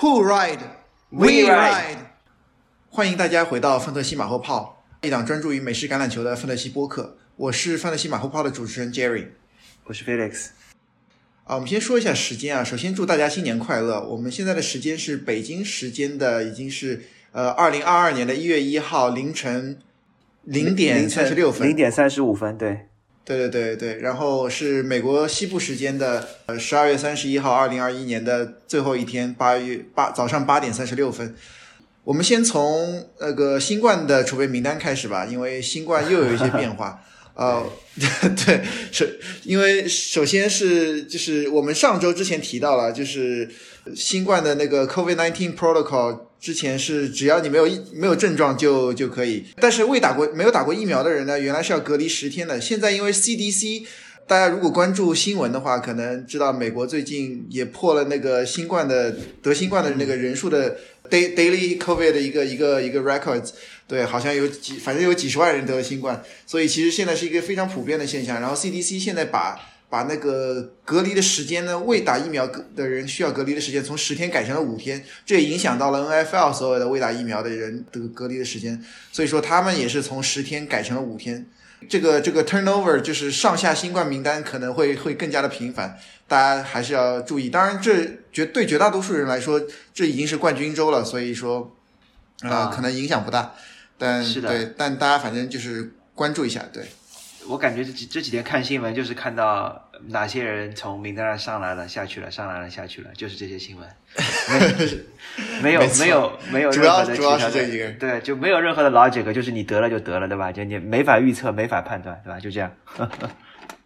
Who ride? We ride. 欢迎大家回到范特西马后炮，一档专注于美式橄榄球的范特西播客。我是范特西马后炮的主持人 Jerry。我是 Felix。啊，我们先说一下时间啊。首先祝大家新年快乐。我们现在的时间是北京时间的，已经是呃二零二二年的一月一号凌晨零点三十六分，零点三十五分，对。对对对对，然后是美国西部时间的呃十二月三十一号，二零二一年的最后一天，八月八早上八点三十六分。我们先从那个新冠的储备名单开始吧，因为新冠又有一些 变化。呃，对，首因为首先是就是我们上周之前提到了，就是新冠的那个 COVID-19 protocol。之前是只要你没有疫没有症状就就可以，但是未打过没有打过疫苗的人呢，原来是要隔离十天的。现在因为 CDC，大家如果关注新闻的话，可能知道美国最近也破了那个新冠的得新冠的那个人数的 da daily COVID 的一个一个一个 records，对，好像有几反正有几十万人得了新冠，所以其实现在是一个非常普遍的现象。然后 CDC 现在把把那个隔离的时间呢，未打疫苗的人需要隔离的时间从十天改成了五天，这也影响到了 NFL 所有的未打疫苗的人的隔离的时间，所以说他们也是从十天改成了五天。这个这个 turnover 就是上下新冠名单可能会会更加的频繁，大家还是要注意。当然，这绝对绝大多数人来说，这已经是冠军周了，所以说啊，可能影响不大。但对，但大家反正就是关注一下，对。我感觉这几这几天看新闻，就是看到哪些人从名单上上来了、下去了、上来了、下去了，就是这些新闻。没有 没有没有任何的其他的，对，就没有任何的 logic，就是你得了就得了，对吧？就你没法预测、没法判断，对吧？就这样。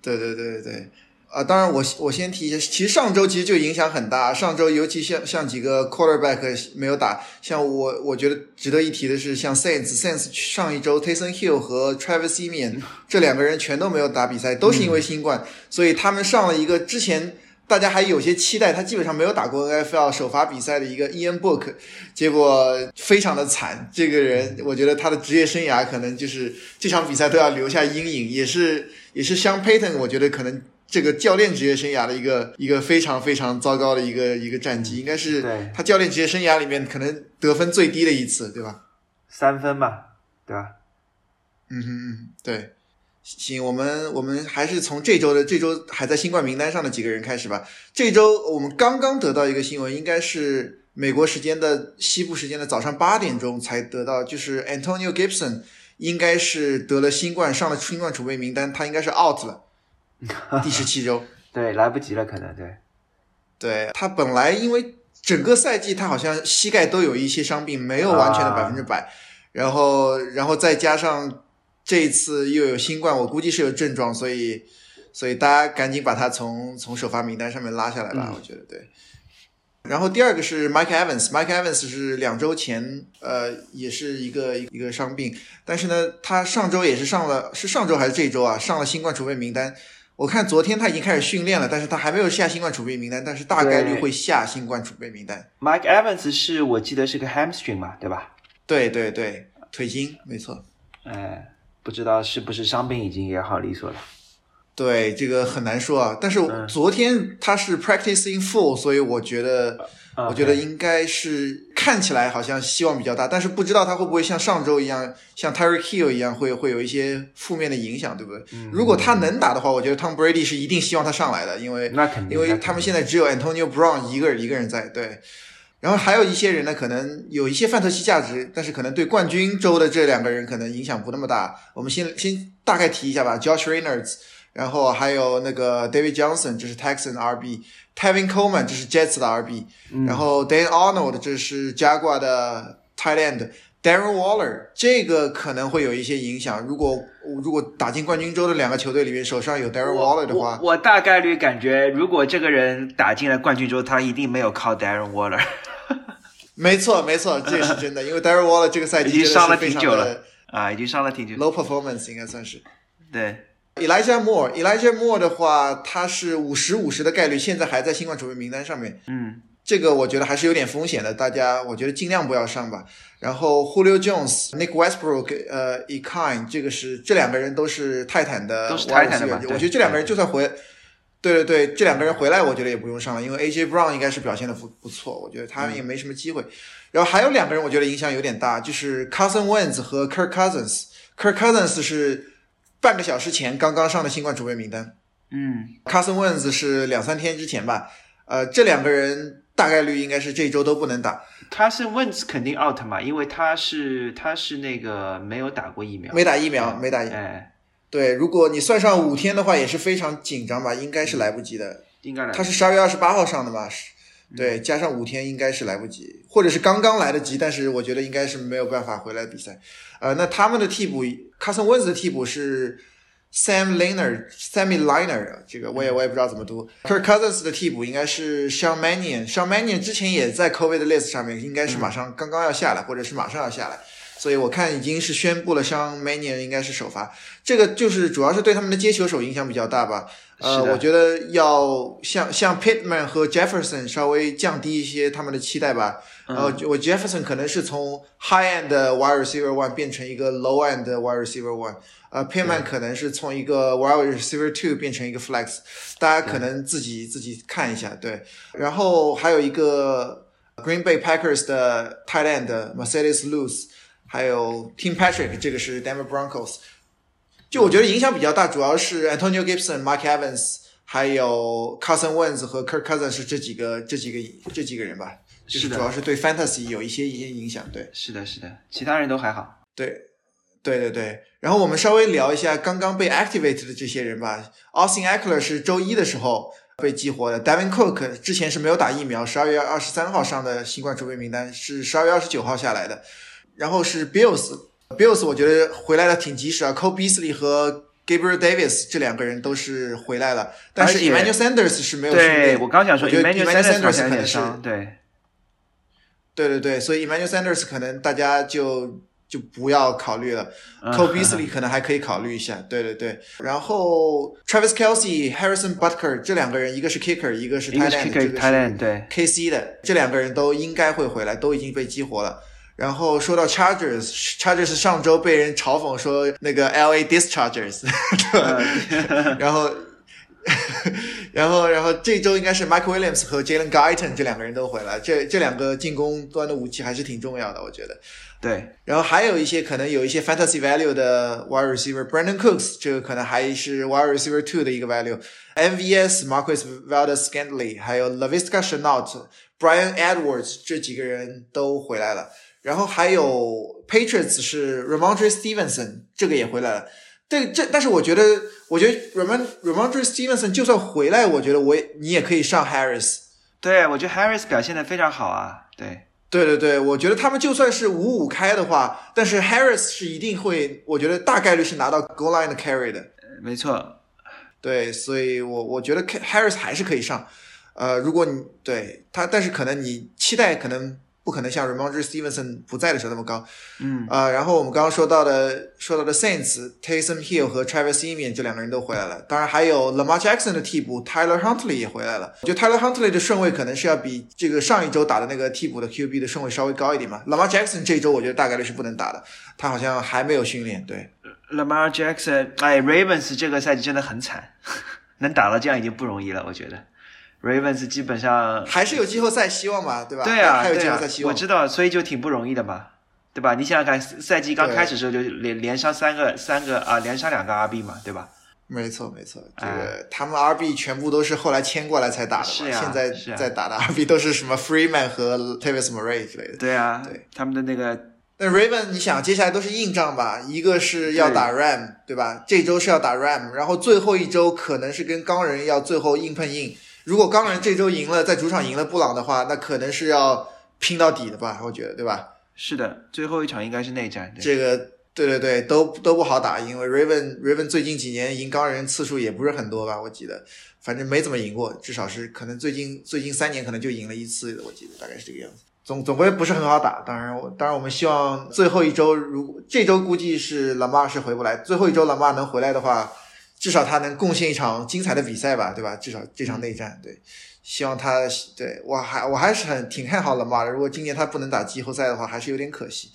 对对对对对。啊，当然我我先提一下，其实上周其实就影响很大。上周尤其像像几个 quarterback 没有打，像我我觉得值得一提的是，像 Saints，Saints 上一周 Tayson Hill 和 Travis Simeon 这两个人全都没有打比赛，都是因为新冠，所以他们上了一个之前大家还有些期待，他基本上没有打过 NFL 首发比赛的一个 Ian Book，结果非常的惨。这个人我觉得他的职业生涯可能就是这场比赛都要留下阴影，也是也是像 Payton，我觉得可能。这个教练职业生涯的一个一个非常非常糟糕的一个一个战绩，应该是他教练职业生涯里面可能得分最低的一次，对吧？三分吧，对吧？嗯哼嗯，对。行，我们我们还是从这周的这周还在新冠名单上的几个人开始吧。这周我们刚刚得到一个新闻，应该是美国时间的西部时间的早上八点钟才得到，就是 Antonio Gibson 应该是得了新冠，上了新冠储备名单，他应该是 out 了。第十七周，对，来不及了，可能对，对他本来因为整个赛季他好像膝盖都有一些伤病，没有完全的百分之百，然后，然后再加上这一次又有新冠，我估计是有症状，所以，所以大家赶紧把他从从首发名单上面拉下来吧，我觉得对。然后第二个是 Mike Evans，Mike Evans 是两周前，呃，也是一个一个伤病，但是呢，他上周也是上了，是上周还是这周啊？上了新冠储备名单。我看昨天他已经开始训练了，但是他还没有下新冠储备名单，但是大概率会下新冠储备名单。Mike Evans 是我记得是个 hamstring 嘛，对吧？对对对，腿筋，没错。哎，不知道是不是伤病已经也好利索了。对，这个很难说啊。但是昨天他是 practicing full，所以我觉得。我觉得应该是看起来好像希望比较大，但是不知道他会不会像上周一样，像 Terry Hill 一样会会有一些负面的影响，对不对？如果他能打的话，我觉得 Tom Brady 是一定希望他上来的，因为那肯定，因为他们现在只有 Antonio Brown 一个人一个人在对，然后还有一些人呢，可能有一些范特西价值，但是可能对冠军周的这两个人可能影响不那么大。我们先先大概提一下吧，Josh Reynolds，然后还有那个 David Johnson，就是 Texan RB。Tevin Coleman 这是 Jets 的 RB，然后 Dan Arnold 这是 Jaguar 的 Tight End，Darren Waller 这个可能会有一些影响。如果如果打进冠军周的两个球队里面手上有 Darren Waller 的话，我大概率感觉，如果这个人打进了冠军周，他一定没有靠 Darren Waller。没错，没错，这是真的，因为 Darren Waller 这个赛季已经伤了挺久了啊，已经上了挺久，low performance 应该算是对。Elijah Moore，Elijah Moore 的话，他是五十五十的概率，现在还在新冠储备名单上面。嗯，这个我觉得还是有点风险的，大家我觉得尽量不要上吧。然后 Julio Jones、Nick Westbrook、呃 e k i n 这个是这两个人都是泰坦的，都是泰坦的我觉得这两个人就算回，对对对，这两个人回来，我觉得也不用上了，因为 AJ Brown 应该是表现的不不错，我觉得他也没什么机会。然后还有两个人，我觉得影响有点大，就是 Carson Wentz 和 Kirk Cousins。Kirk Cousins 是半个小时前刚刚上的新冠储备名单，嗯，Carson Wentz 是两三天之前吧。呃，这两个人大概率应该是这周都不能打。Carson Wentz 肯定 out 嘛，因为他是他是那个没有打过疫苗，没打疫苗，没打。哎，对，如果你算上五天的话，也是非常紧张吧，应该是来不及的。应该来。他是十二月二十八号上的嘛？是。对，加上五天应该是来不及，或者是刚刚来得及，但是我觉得应该是没有办法回来比赛。呃，那他们的替补，Carson Wentz 的替补是 Sam Liner，Sammy Liner，这个我也我也不知道怎么读。Kirk Cousins 的替补应该是 Sean Mannion，Sean Mannion 之前也在 COVID 的 list 上面，应该是马上刚刚要下来，或者是马上要下来。所以我看已经是宣布了，像 Mania 应该是首发，这个就是主要是对他们的接球手影响比较大吧。呃，我觉得要像像 Pittman 和 Jefferson 稍微降低一些他们的期待吧。呃，我 Jefferson 可能是从 High end wide receiver one 变成一个 Low end wide receiver one。呃，Pittman 可能是从一个 wide receiver two 变成一个 Flex。大家可能自己自己看一下，对。然后还有一个 Green Bay Packers 的 Tight end Mercedes Lewis。还有 Tim Patrick，这个是 Denver Broncos，就我觉得影响比较大，主要是 Antonio Gibson、Mark Evans，还有 Carson Wentz 和 Kirk Cousins 是这几个这几个这几个人吧，就是主要是对 Fantasy 有一些一些影响，对，是的，是的，其他人都还好，对，对对对，然后我们稍微聊一下刚刚被 Activate 的这些人吧，Austin Eckler 是周一的时候被激活的，Devin Cook 之前是没有打疫苗，十二月二十三号上的新冠储备名单，是十二月二十九号下来的。然后是 Bills，Bills 我觉得回来的挺及时啊，Cole Beasley 和 Gabriel Davis 这两个人都是回来了，但是 Emmanuel Sanders 是没有对我刚想说，Emmanuel Sanders 可能是对，对对对，所以 Emmanuel Sanders 可能大家就就不要考虑了，Cole Beasley 可能还可以考虑一下，对对对。然后 Travis Kelsey、Harrison Butker 这两个人，一个是 Kicker，一个是 Tight End，这个是对 KC 的，这两个人都应该会回来，都已经被激活了。然后说到 Chargers，Chargers 上周被人嘲讽说那个 LA Dischargers，然后，然后，然后这周应该是 Mike Williams 和 Jalen Guyton 这两个人都回来，这这两个进攻端的武器还是挺重要的，我觉得。对，然后还有一些可能有一些 Fantasy Value 的 Wide Receiver，Brandon Cooks 这个可能还是 Wide Receiver Two 的一个 Value，MVS Marcus Valdez-Scantling，还有 Laviska Shenault，Brian Edwards 这几个人都回来了。然后还有 Patriots 是 Ramondre Stevenson，这个也回来了。这这，但是我觉得，我觉得 Ramond Ramondre Stevenson 就算回来，我觉得我也你也可以上 Harris。对，我觉得 Harris 表现的非常好啊。对，对对对，我觉得他们就算是五五开的话，但是 Harris 是一定会，我觉得大概率是拿到 Goal Line 的 Carry 的。没错。对，所以我我觉得 Harris 还是可以上。呃，如果你对他，但是可能你期待可能。不可能像 Ramondre Stevenson 不在的时候那么高，嗯啊，然后我们刚刚说到的说到的 Saints，Taysom Hill 和 Travis Etienne 这两个人都回来了，当然还有 Lamar Jackson 的替补 Tyler Huntley 也回来了。我觉得 Tyler Huntley 的顺位可能是要比这个上一周打的那个替补的 QB 的顺位稍微高一点嘛。Lamar Jackson 这一周我觉得大概率是不能打的，他好像还没有训练。对，Lamar Jackson，哎，Ravens 这个赛季真的很惨，能打到这样已经不容易了，我觉得。Ravens 基本上还是有季后赛希望嘛，对吧？对啊，还有季后赛希望。我知道，所以就挺不容易的嘛，对吧？你想想看，赛季刚开始时候就连连上三个三个啊，连上两个 RB 嘛，对吧？没错没错，这个他们 RB 全部都是后来签过来才打的，是啊，现在在打的 RB 都是什么 Freeman 和 Tavis Murray 之类的。对啊，对他们的那个。那 Raven，你想接下来都是硬仗吧？一个是要打 Ram，对吧？这周是要打 Ram，然后最后一周可能是跟钢人要最后硬碰硬。如果钢人这周赢了，在主场赢了布朗的话，那可能是要拼到底的吧？我觉得，对吧？是的，最后一场应该是内战。这个，对对对，都都不好打，因为 Raven Raven 最近几年赢钢人次数也不是很多吧？我记得，反正没怎么赢过，至少是可能最近最近三年可能就赢了一次，我记得大概是这个样子。总总归不是很好打。当然，我当然我们希望最后一周，如这周估计是老马是回不来，最后一周老马能回来的话。至少他能贡献一场精彩的比赛吧，对吧？至少这场内战，对，希望他对我还我还是很挺看好了嘛。如果今年他不能打季后赛的话，还是有点可惜，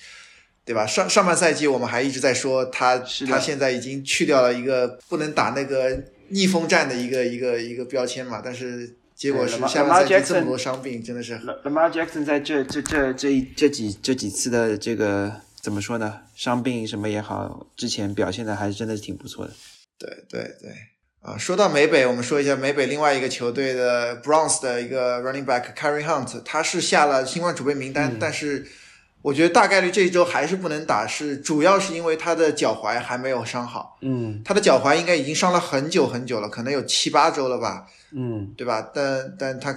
对吧？上上半赛季我们还一直在说他，他现在已经去掉了一个不能打那个逆风战的一个一个一个标签嘛，但是结果是下半赛季这么多伤病，真的是。Lamar Jackson 在这这这这这几这几次的这个怎么说呢？伤病什么也好，之前表现的还是真的是挺不错的。对对对，啊，说到美北，我们说一下美北另外一个球队的 Browns 的一个 Running Back Carry Hunt，他是下了新冠储备名单，但是。我觉得大概率这一周还是不能打，是主要是因为他的脚踝还没有伤好。嗯，他的脚踝应该已经伤了很久很久了，可能有七八周了吧。嗯，对吧？但但他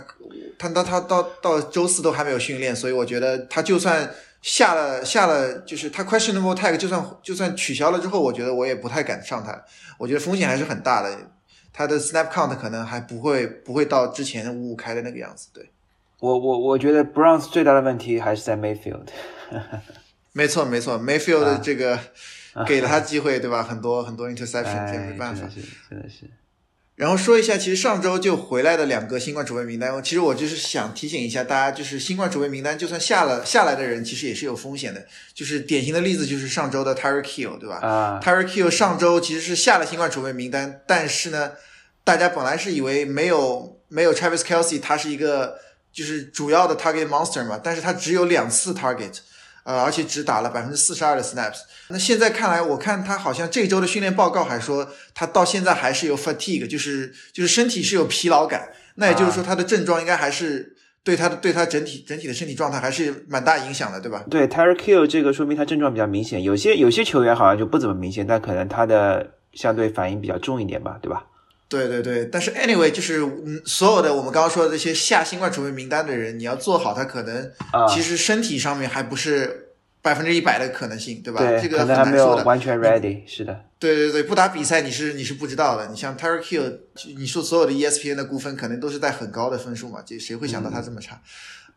他他他到到周四都还没有训练，所以我觉得他就算下了下了，就是他 questionable tag 就算就算取消了之后，我觉得我也不太敢上他。我觉得风险还是很大的，他的 snap count 可能还不会不会到之前五五开的那个样子。对。我我我觉得 Browns 最大的问题还是在 Mayfield。没错没错，Mayfield 的这个 给了他机会，对吧？很多很多 interception，这没办法，是真的是。然后说一下，其实上周就回来的两个新冠储备名单，其实我就是想提醒一下大家，就是新冠储备名单就算下了下来的人，其实也是有风险的。就是典型的例子就是上周的 Tyreek Hill，对吧？啊，Tyreek Hill 上周其实是下了新冠储备名单，但是呢，大家本来是以为没有没有 Travis Kelsey，他是一个。就是主要的 target monster 嘛，但是他只有两次 target，呃，而且只打了百分之四十二的 snaps。那现在看来，我看他好像这周的训练报告还说他到现在还是有 fatigue，就是就是身体是有疲劳感。那也就是说，他的症状应该还是对他的对他整体整体的身体状态还是蛮大影响的，对吧？对 t y r e Kill 这个说明他症状比较明显。有些有些球员好像就不怎么明显，但可能他的相对反应比较重一点吧，对吧？对对对，但是 anyway，就是嗯，所有的我们刚刚说的这些下新冠储备名单的人，你要做好，他可能其实身体上面还不是百分之一百的可能性，对吧？对，这个很难说的。完全 ready，是的。对对对，不打比赛你是你是不知道的。你像 Terry Hill，你说所有的 ESPN 的估分可能都是在很高的分数嘛？这谁会想到他这么差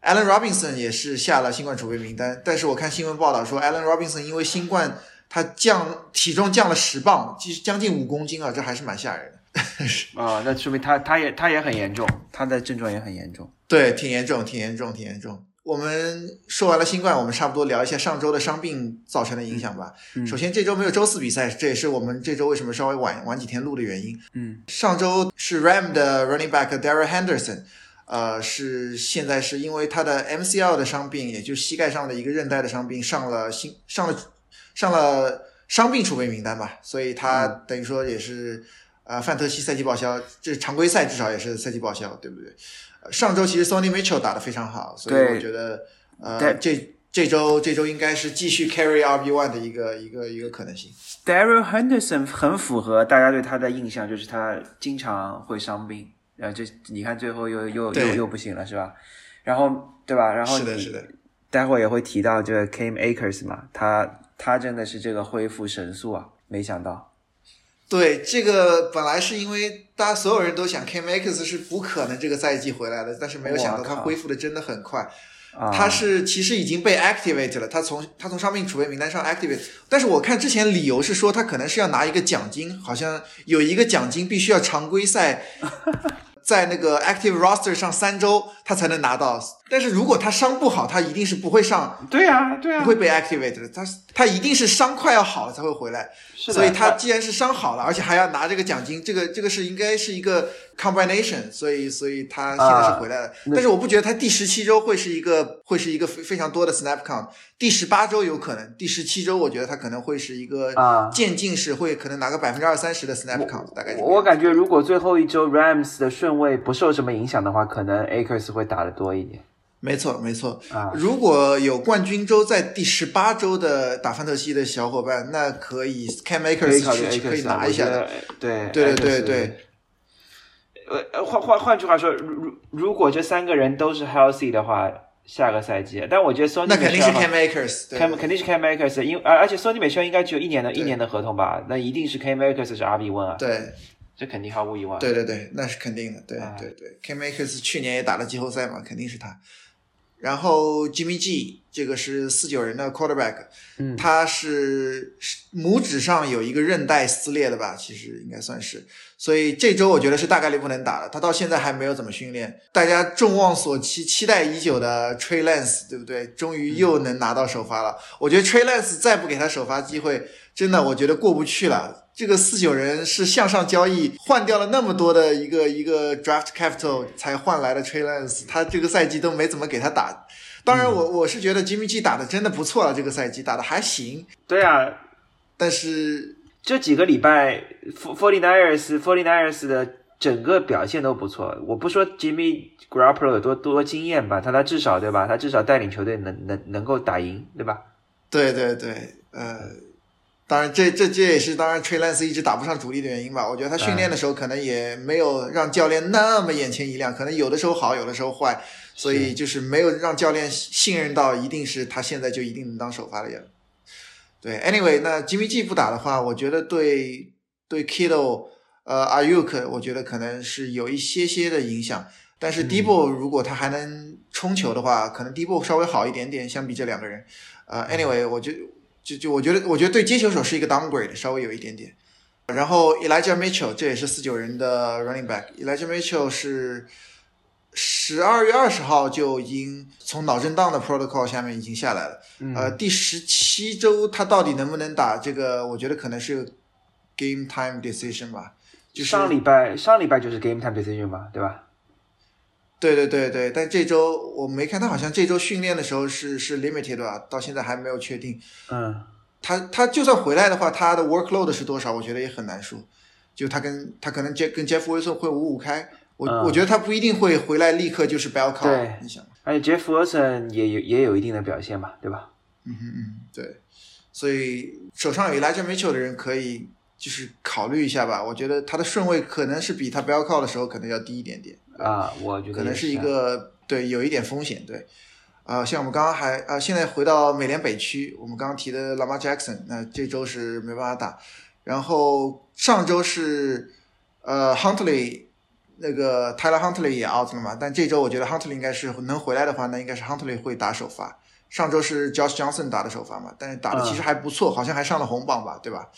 ？Allen Robinson 也是下了新冠储备名单，但是我看新闻报道说，Allen Robinson 因为新冠他降体重降了十磅，即将近五公斤啊，这还是蛮吓人的。啊，那说明他他也他也很严重，他的症状也很严重。对，挺严重，挺严重，挺严重。我们说完了新冠，我们差不多聊一下上周的伤病造成的影响吧。首先，这周没有周四比赛，这也是我们这周为什么稍微晚晚几天录的原因。嗯，上周是 Ram 的 Running Back Darrell Henderson，呃，是现在是因为他的 MCL 的伤病，也就是膝盖上的一个韧带的伤病，上了新上了上了伤病储备名单吧，所以他等于说也是。啊，范特西赛季报销，这常规赛至少也是赛季报销，对不对？上周其实 Sony Mitchell 打得非常好，所以我觉得，呃，这这周这周应该是继续 carry RB one 的一个一个一个可能性。Daryl Henderson 很符合大家对他的印象，就是他经常会伤病，然后这你看最后又又又又不行了，是吧？然后对吧？然后是的，是的。待会儿也会提到这个 Cam Akers 嘛，他他真的是这个恢复神速啊，没想到。对，这个本来是因为大家所有人都想 Akers 是不可能这个赛季回来的，但是没有想到他恢复的真的很快。他是其实已经被 activate 了，他从他从伤病储备名单上 activate，但是我看之前理由是说他可能是要拿一个奖金，好像有一个奖金必须要常规赛。在那个 active roster 上三周，他才能拿到。但是如果他伤不好，他一定是不会上。对啊，对啊，不会被 activate 的。他他一定是伤快要好了才会回来。是所以他既然是伤好了，而且还要拿这个奖金，这个这个是应该是一个 combination。所以所以他现在是回来了。但是我不觉得他第十七周会是一个会是一个非非常多的 snap count。第十八周有可能，第十七周我觉得他可能会是一个渐进式，会可能拿个百分之二三十的 snap count。大概我感觉如果最后一周 Rams 的顺位不受什么影响的话，可能 Acres 会打的多一点。没错，没错啊！如果有冠军周在第十八周的打范特西的小伙伴，那可以 Cam Akers 是可以拿一下的。对对对对呃。呃，换换换句话说，如如果这三个人都是 healthy 的话，下个赛季，但我觉得 Sony 那肯定是 Cam Akers，肯定是 Cam Akers，因而而且 Sony 美 l 应该只有一年的一年的合同吧？那一定是 Cam Akers 是 RB one 啊。对，这肯定毫无疑问。对对对，那是肯定的。对对对，Cam Akers 去年也打了季后赛嘛，肯定是他。然后 Jimmy G 这个是四九人的 quarterback，嗯，他是拇指上有一个韧带撕裂的吧？其实应该算是，所以这周我觉得是大概率不能打了。他到现在还没有怎么训练，大家众望所期、期待已久的 Trey Lance，对不对？终于又能拿到首发了。我觉得 Trey Lance 再不给他首发机会，真的我觉得过不去了。这个四九人是向上交易换掉了那么多的一个一个 draft capital 才换来的 Trey Lance，他这个赛季都没怎么给他打。当然，我我是觉得 Jimmy G 打的真的不错了，这个赛季打的还行。对啊，但是这几个礼拜 Forty Niners Forty Niners 的整个表现都不错。我不说 Jimmy Garoppolo 有多多经验吧，他他至少对吧？他至少带领球队能能能够打赢，对吧？对对对，呃，当然这这这也是当然 Trey Lance 一直打不上主力的原因吧。我觉得他训练的时候可能也没有让教练那么眼前一亮，可能有的时候好，有的时候坏。所以就是没有让教练信任到，一定是他现在就一定能当首发的人。对，Anyway，那 Jimmy G 不打的话，我觉得对对 Kittle，呃，Ayuk，我觉得可能是有一些些的影响。但是 Debo 如果他还能冲球的话，可能 Debo 稍微好一点点，相比这两个人。呃，Anyway，我就就就我觉得，我觉得对接球手是一个 downgrade，稍微有一点点。然后 Elijah Mitchell，这也是四九人的 running back，Elijah Mitchell 是。十二月二十号就已经从脑震荡的 protocol 下面已经下来了。呃，第十七周他到底能不能打这个？我觉得可能是 game time decision 吧。就上礼拜上礼拜就是 game time decision 吧，对吧？对对对对，但这周我没看他，好像这周训练的时候是是 limited 吧，到现在还没有确定。嗯，他他就算回来的话，他的 workload 是多少？我觉得也很难说。就他跟他可能 Jeff 跟 Jeff Wilson 会五五开。我我觉得他不一定会回来立刻就是 b e l l c o 对你想，而且 Jeff Wilson 也有也有一定的表现吧，对吧？嗯嗯嗯，对，所以手上有 Elijah Mitchell 的人可以就是考虑一下吧。我觉得他的顺位可能是比他 bell cow 的时候可能要低一点点啊，我觉得可能是一个对有一点风险对。啊，像我们刚刚还啊，现在回到美联北区，我们刚刚提的 Lamar Jackson，那这周是没办法打，然后上周是呃 Huntley。那个 Tyler Huntley 也 out 了嘛？但这周我觉得 Huntley 应该是能回来的话，那应该是 Huntley 会打首发。上周是 Josh Johnson 打的首发嘛？但是打的其实还不错，好像还上了红榜吧？对吧？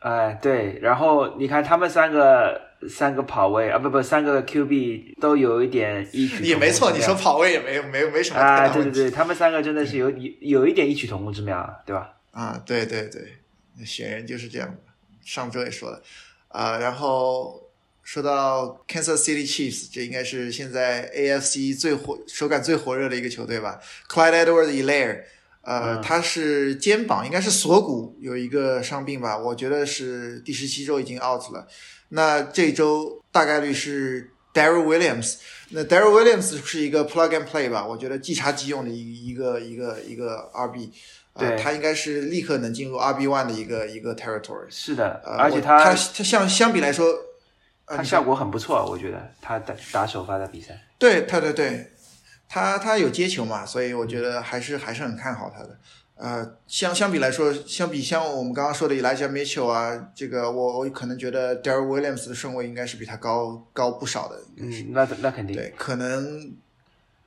哎，对。然后你看他们三个三个跑位啊，不不，三个 QB 都有一点异曲。也没错，你说跑位也没没没什么啊。对对对，他们三个真的是有有有一点异曲同工之妙，对吧？啊，对对对，选人就是这样的。上周也说了啊，然后。说到 Kansas City Chiefs，这应该是现在 AFC 最火、手感最火热的一个球队吧？Clyde Edwards-Helaire，呃，他是肩膀应该是锁骨有一个伤病吧？我觉得是第十七周已经 out 了。那这周大概率是 Daryl Williams。那 Daryl Williams 是一个 plug and play 吧？我觉得即插即用的一一个一个一个 RB，对，他应该是立刻能进入 RB one 的一个一个 territory。是的，而且他他他相相比来说。他效果很不错，我觉得他打打首发的比赛，对，对对对，他他有接球嘛，所以我觉得还是还是很看好他的。呃，相相比来说，相比像我们刚刚说的 Elijah Mitchell 啊，这个我我可能觉得 Daryl Williams 的顺位应该是比他高高不少的。嗯，那那肯定。对，可能，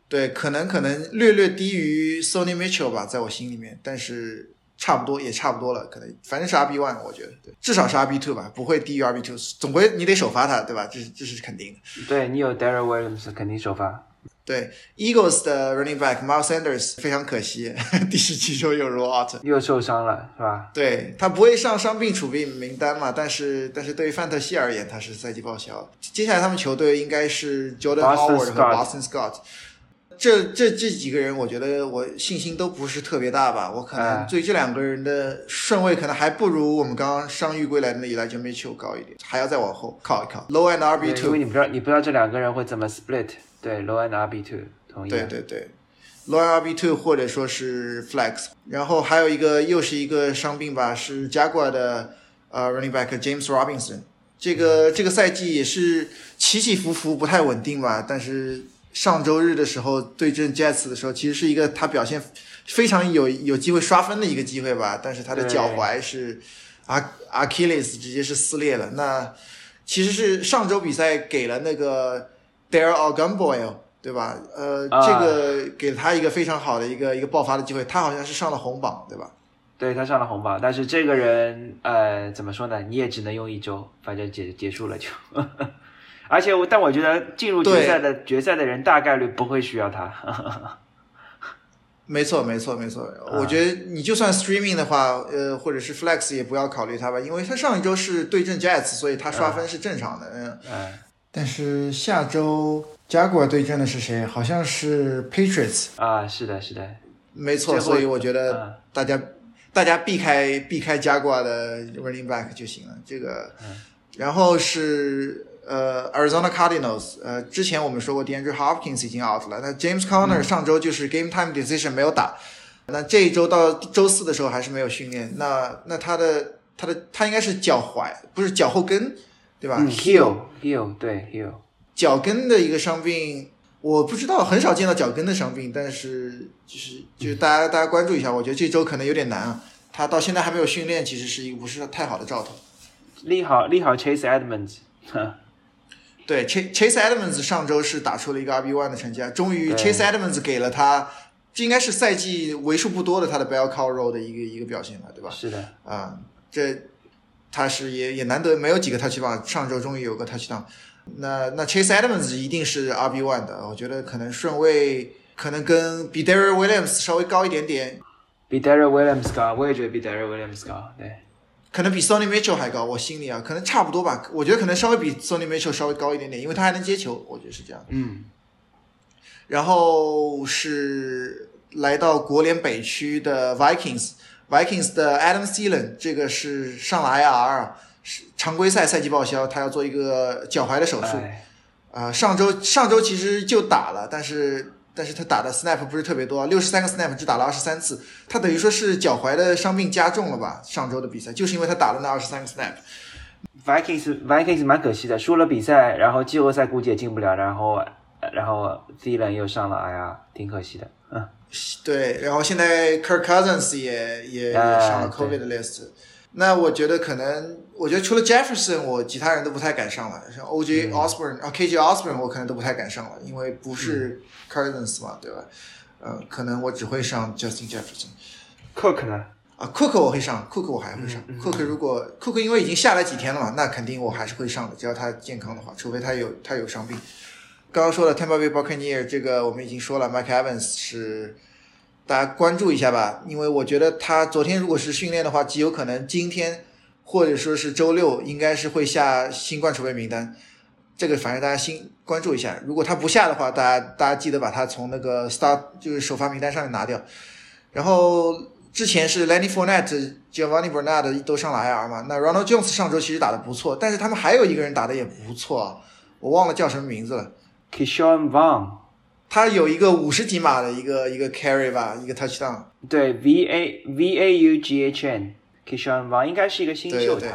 对，可能可能略略低于 Sony Mitchell 吧，在我心里面，但是。差不多也差不多了，可能反正是 RB one，我觉得对，至少是 RB two 吧，不会低于 RB two，总归你得首发他，对吧？这是这是肯定的。对你有 Darren Williams，肯定首发。对 Eagles 的 running back Miles Sanders 非常可惜，第十七周又 roll out，又受伤了，是吧？对他不会上伤病储备名单嘛？但是但是对于范特西而言，他是赛季报销。接下来他们球队应该是 Jordan Howard 和 Boston Scott。这这这几个人，我觉得我信心都不是特别大吧。我可能对这两个人的顺位，可能还不如我们刚刚伤愈归来的那 Elijah Mitchell 高一点，还要再往后靠一靠。Low and RB two，因为你不知道，你不知道这两个人会怎么 split。对，Low and RB two，同意。对对对，Low and RB two 或者说是 Flex。然后还有一个又是一个伤病吧，是 Jaguar 的呃 Running Back James Robinson。这个这个赛季也是起起伏伏，不太稳定吧，但是。上周日的时候对阵 Jets 的时候，其实是一个他表现非常有有机会刷分的一个机会吧，但是他的脚踝是阿 Achilles 直接是撕裂了。那其实是上周比赛给了那个 Dare or Gunboy，对吧？呃，这个给了他一个非常好的一个一个爆发的机会，他好像是上了红榜，对吧？对他上了红榜，但是这个人呃怎么说呢？你也只能用一周，反正结结束了就。而且我，但我觉得进入决赛的决赛的人大概率不会需要他。没错，没错，没错。我觉得你就算 streaming 的话，呃，或者是 flex 也不要考虑他吧，因为他上一周是对阵 Jets，所以他刷分是正常的。嗯。但是下周 Jaguar 对阵的是谁？好像是 Patriots。啊，是的，是的。没错，所以我觉得大家大家避开避开 Jaguar 的 running back 就行了。这个，然后是。呃，Arizona Cardinals，呃，之前我们说过，DeAndre Hopkins 已经 out 了。那 James Conner 上周就是 Game Time Decision 没有打，那这一周到周四的时候还是没有训练。那那他的他的他应该是脚踝，不是脚后跟，对吧？Heel heel 对 heel 脚跟的一个伤病，我不知道，很少见到脚跟的伤病，但是就是就是大家大家关注一下，我觉得这周可能有点难啊。他到现在还没有训练，其实是一个不是太好的兆头。利好利好 Chase Edmonds。对，Chase Chase Edmonds 上周是打出了一个 RB one 的成绩啊，终于 Chase Edmonds 给了他，这应该是赛季为数不多的他的 bell cow roll 的一个一个表现了，对吧？是的，啊，这他是也也难得没有几个 touchdown，上周终于有个 touchdown，那那 Chase Edmonds 一定是 RB one 的，我觉得可能顺位可能跟比 Darrell Williams 稍微高一点点，比 Darrell Williams 高，我也觉得比 Darrell Williams 高，对。可能比 Sony Mitchell 还高，我心里啊，可能差不多吧。我觉得可能稍微比 Sony Mitchell 稍微高一点点，因为他还能接球，我觉得是这样。嗯。然后是来到国联北区的 Vikings，Vikings 的 Adam Thielen 这个是上了 IR，是常规赛赛季报销，他要做一个脚踝的手术。啊，上周上周其实就打了，但是。但是他打的 snap 不是特别多，六十三个 snap 只打了二十三次，他等于说是脚踝的伤病加重了吧？上周的比赛就是因为他打了那二十三个 snap。Vikings Vikings 蛮可惜的，输了比赛，然后季后赛估计也进不了，然后然后 Thielen 又上了，哎呀，挺可惜的。嗯，对，然后现在 Kirk Cousins 也也上了 COVID 的 list。那我觉得可能，我觉得除了 Jefferson，我其他人都不太敢上了。像 OJ Osborne 啊，KJ Osborne，我可能都不太敢上了，因为不是 Cousins 嘛，对吧？呃，可能我只会上 Justin Jefferson。Cook 呢？啊，Cook 我会上，Cook 我还会上。Cook 如果 Cook 因为已经下来几天了嘛，那肯定我还是会上的，只要他健康的话，除非他有他有伤病。刚刚说的 Tampa Bay Buccaneers 这个我们已经说了，Mike Evans 是。大家关注一下吧，因为我觉得他昨天如果是训练的话，极有可能今天或者说是周六应该是会下新冠储备名单。这个反正大家新关注一下。如果他不下的话，大家大家记得把他从那个 start 就是首发名单上面拿掉。然后之前是 Lenny f o r n e t t e Giovanni Bernard 都上了 IR 嘛，那 Ronald Jones 上周其实打的不错，但是他们还有一个人打的也不错，我忘了叫什么名字了。Kishon Vaughn。他有一个五十几码的一个一个 carry 吧，一个 touchdown。对，V A V A U G H N，Kishon Vaughn 应该是一个新秀。对对，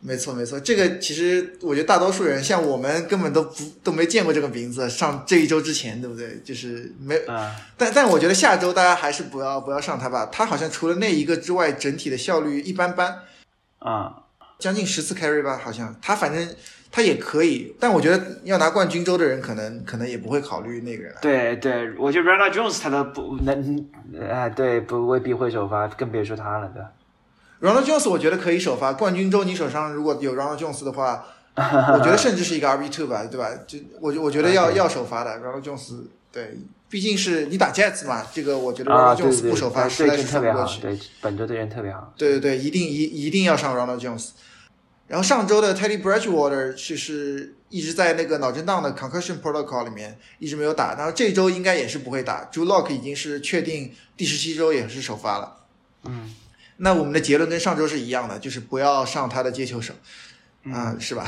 没错没错。这个其实我觉得大多数人像我们根本都不都没见过这个名字。上这一周之前，对不对？就是没。啊。但但我觉得下周大家还是不要不要上他吧。他好像除了那一个之外，整体的效率一般般。啊。将近十次 carry 吧，好像他反正。他也可以，但我觉得要拿冠军周的人，可能可能也不会考虑那个人。对对，我觉得 Ronald Jones 他都不能，啊，对，不未必会首发，更别说他了，对吧？Ronald Jones 我觉得可以首发，冠军周你手上如果有 Ronald Jones 的话，我觉得甚至是一个 RB two 吧，对吧？就我我觉得要要首发的 Ronald Jones，对，毕竟是你打 Jets 嘛，这个我觉得 Ronald Jones 不首发实在是特别好，对，本周队员特别好。对对对，一定一一定要上 Ronald Jones。然后上周的 Teddy Bridgewater 就是一直在那个脑震荡的 concussion protocol 里面，一直没有打。然后这周应该也是不会打。Drew Lock 已经是确定第十七周也是首发了。嗯，那我们的结论跟上周是一样的，就是不要上他的接球手，啊，是吧？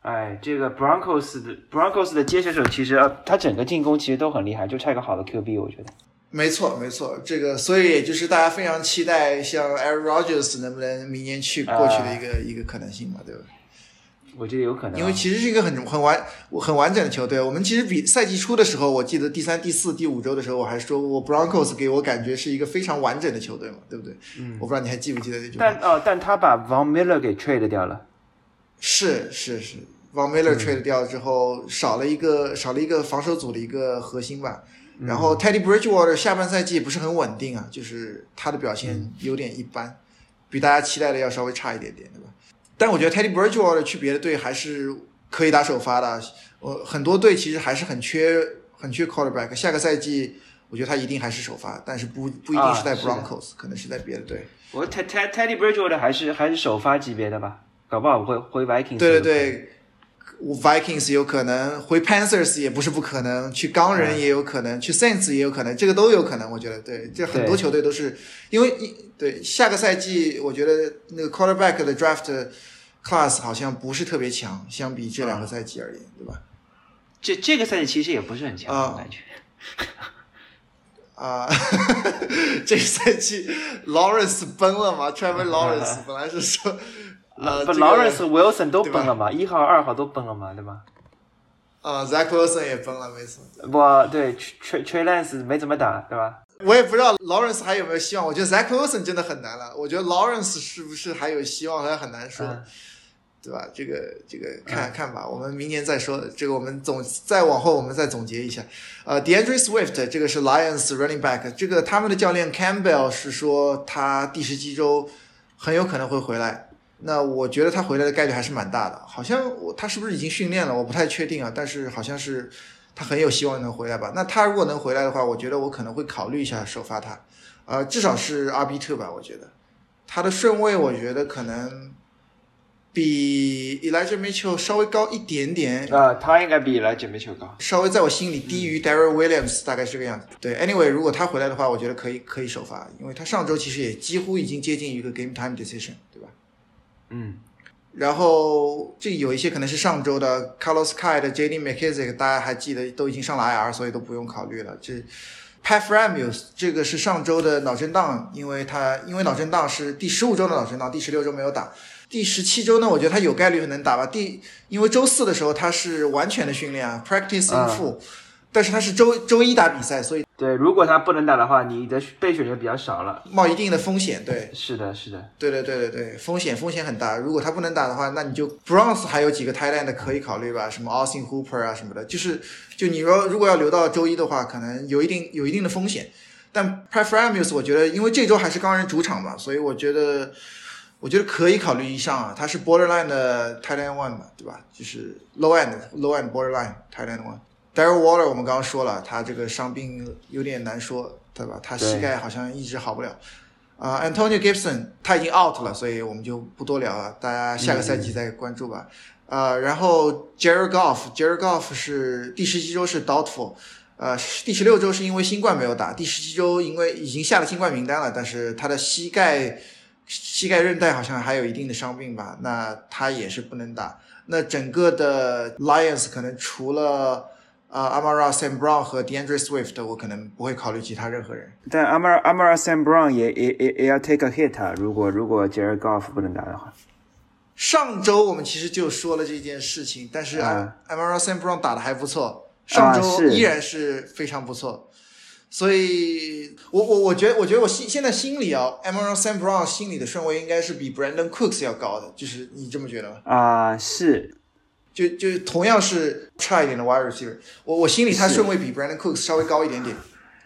哎，这个 Broncos 的 Broncos 的接球手其实他整个进攻其实都很厉害，就差一个好的 QB，我觉得。没错，没错，这个所以也就是大家非常期待，像 Aaron Rodgers 能不能明年去过去的一个一个可能性嘛，对吧？我觉得有可能，因为其实是一个很很完很完整的球队。我们其实比赛季初的时候，我记得第三、第四、第五周的时候，我还说过 Broncos 给我感觉是一个非常完整的球队嘛，对不对？嗯，我不知道你还记不记得那句话。但哦，但他把 Von Miller 给 trade 掉了。是是是，Von Miller trade 掉之后，少了一个少了一个防守组的一个核心吧。然后 Teddy Bridgewater 下半赛季不是很稳定啊，就是他的表现有点一般，比大家期待的要稍微差一点点，对吧？但我觉得 Teddy Bridgewater 去别的队还是可以打首发的。我很多队其实还是很缺很缺 quarterback。下个赛季我觉得他一定还是首发，但是不不一定是在 Broncos，可能是在别的队。我 Ted Teddy Bridgewater 还是还是首发级别的吧，搞不好会回 Vikings。对对对，Vikings 有可能，回 Panthers 也不是不可能，去钢人也有可能，去 Saints 也有可能，这个都有可能。我觉得，对，这很多球队都是因为对下个赛季，我觉得那个 Quarterback 的 Draft Class 好像不是特别强，相比这两个赛季而言，对吧？这这个赛季其实也不是很强，感觉。啊，这个赛季 Lawrence 崩了嘛？Trevor Lawrence 本来是说，呃，不，Lawrence Wilson 都崩了嘛？一号、二号都崩了嘛？对吧？啊，Zach Wilson 也崩了，没错。不，对，Tre Tre Lance 没怎么打，对吧？我也不知道 Lawrence 还有没有希望。我觉得 Zach Wilson 真的很难了。我觉得 Lawrence 是不是还有希望，还很难说。对吧？这个这个看看吧，我们明年再说。这个我们总再往后我们再总结一下。呃，DeAndre Swift 这个是 Lions running back，这个他们的教练 Campbell 是说他第十七周很有可能会回来。那我觉得他回来的概率还是蛮大的。好像我他是不是已经训练了？我不太确定啊。但是好像是他很有希望能回来吧。那他如果能回来的话，我觉得我可能会考虑一下首发他。呃，至少是 RB two 吧。我觉得他的顺位，我觉得可能。比 Elijah Mitchell 稍微高一点点呃，他应该比 Elijah Mitchell 高，稍微在我心里低于 Daryl Williams，大概是这个样子。对，Anyway，如果他回来的话，我觉得可以可以首发，因为他上周其实也几乎已经接近一个 game time decision，对吧？嗯。然后这有一些可能是上周的 Carlos Hyde、J.D. McKissick，大家还记得都已经上了 IR，所以都不用考虑了。这 Pat Framus 这个是上周的脑震荡，因为他因为脑震荡是第十五周的脑震荡，第十六周没有打。第十七周呢，我觉得他有概率能打吧。第因为周四的时候他是完全的训练啊，practice in full，但是他是周周一打比赛，所以对，如果他不能打的话，你的备选就比较少了，冒一定的风险。对，是的，是的，对对对对对，风险风险很大。如果他不能打的话，那你就 Bronze 还有几个 Thailand 可以考虑吧，什么 Austin Hooper 啊什么的，就是就你说如果要留到周一的话，可能有一定有一定的风险。但 p r e f e r a m u s 我觉得因为这周还是钢人主场嘛，所以我觉得。我觉得可以考虑一上啊，他是 borderline 的 Thailand one 嘛，对吧？就是 low end low end borderline tight end one。Daryl Waller 我们刚刚说了，他这个伤病有点难说，对吧？他膝盖好像一直好不了。啊，Antonio Gibson 他已经 out 了，所以我们就不多聊了，大家下个赛季再关注吧。呃，然后 Jared Goff，Jared Goff 是第十七周是 doubtful，呃，第十六周是因为新冠没有打，第十七周因为已经下了新冠名单了，但是他的膝盖。膝盖韧带好像还有一定的伤病吧，那他也是不能打。那整个的 Lions 可能除了啊 Amara Sam Brown 和 DeAndre Swift，我可能不会考虑其他任何人。但 Amara Amara Sam Brown 也也也也要 take a hit 啊，如果如果 Jared Goff 不能打的话。上周我们其实就说了这件事情，但是 Amara Sam Brown 打的还不错，上周依然是非常不错。所以，我我我觉得，我觉得我心现在心里啊，Emerald Sam Brown 心里的顺位应该是比 Brandon Cooks 要高的，就是你这么觉得吗？啊，是，就就同样是差一点的 wide receiver，我我心里他顺位比 Brandon Cooks 稍微高一点点。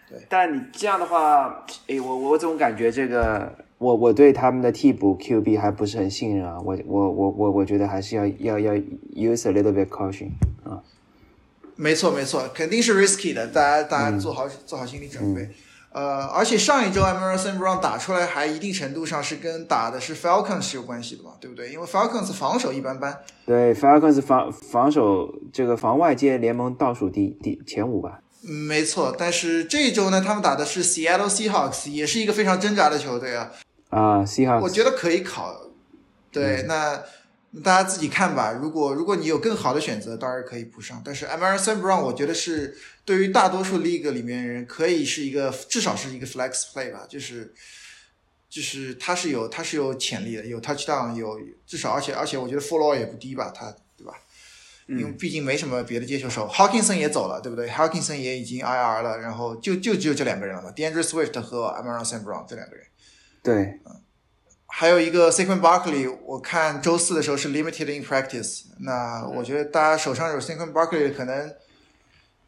对，但你这样的话，哎，我我总感觉这个，我我对他们的替补 QB 还不是很信任啊，我我我我我觉得还是要要要 use a little bit caution 啊。没错，没错，肯定是 risky 的，大家大家做好做好心理准备。呃，而且上一周 Emerson Brown 打出来还一定程度上是跟打的是 Falcons 有关系的嘛，对不对？因为 Falcons 防守一般般。对，Falcons 防防守这个防外界联盟倒数第第前五吧。没错，但是这一周呢，他们打的是 Seattle Seahawks，也是一个非常挣扎的球队啊。啊，Seahawks，我觉得可以考。对，那。大家自己看吧。如果如果你有更好的选择，当然可以补上。但是 Emerson Brown 我觉得是对于大多数 league 里面人可以是一个至少是一个 flex play 吧，就是就是他是有他是有潜力的，有 touchdown，有至少而且而且我觉得 floor 也不低吧，他对吧？因为毕竟没什么别的接球手，Hawkinson 也走了，对不对？Hawkinson 也已经 IR 了，然后就就只有这两个人了嘛，DeAndre Swift 和 Emerson Brown 这两个人。对，嗯。还有一个 Saquon Barkley，我看周四的时候是 limited in practice。那我觉得大家手上有 Saquon Barkley，可能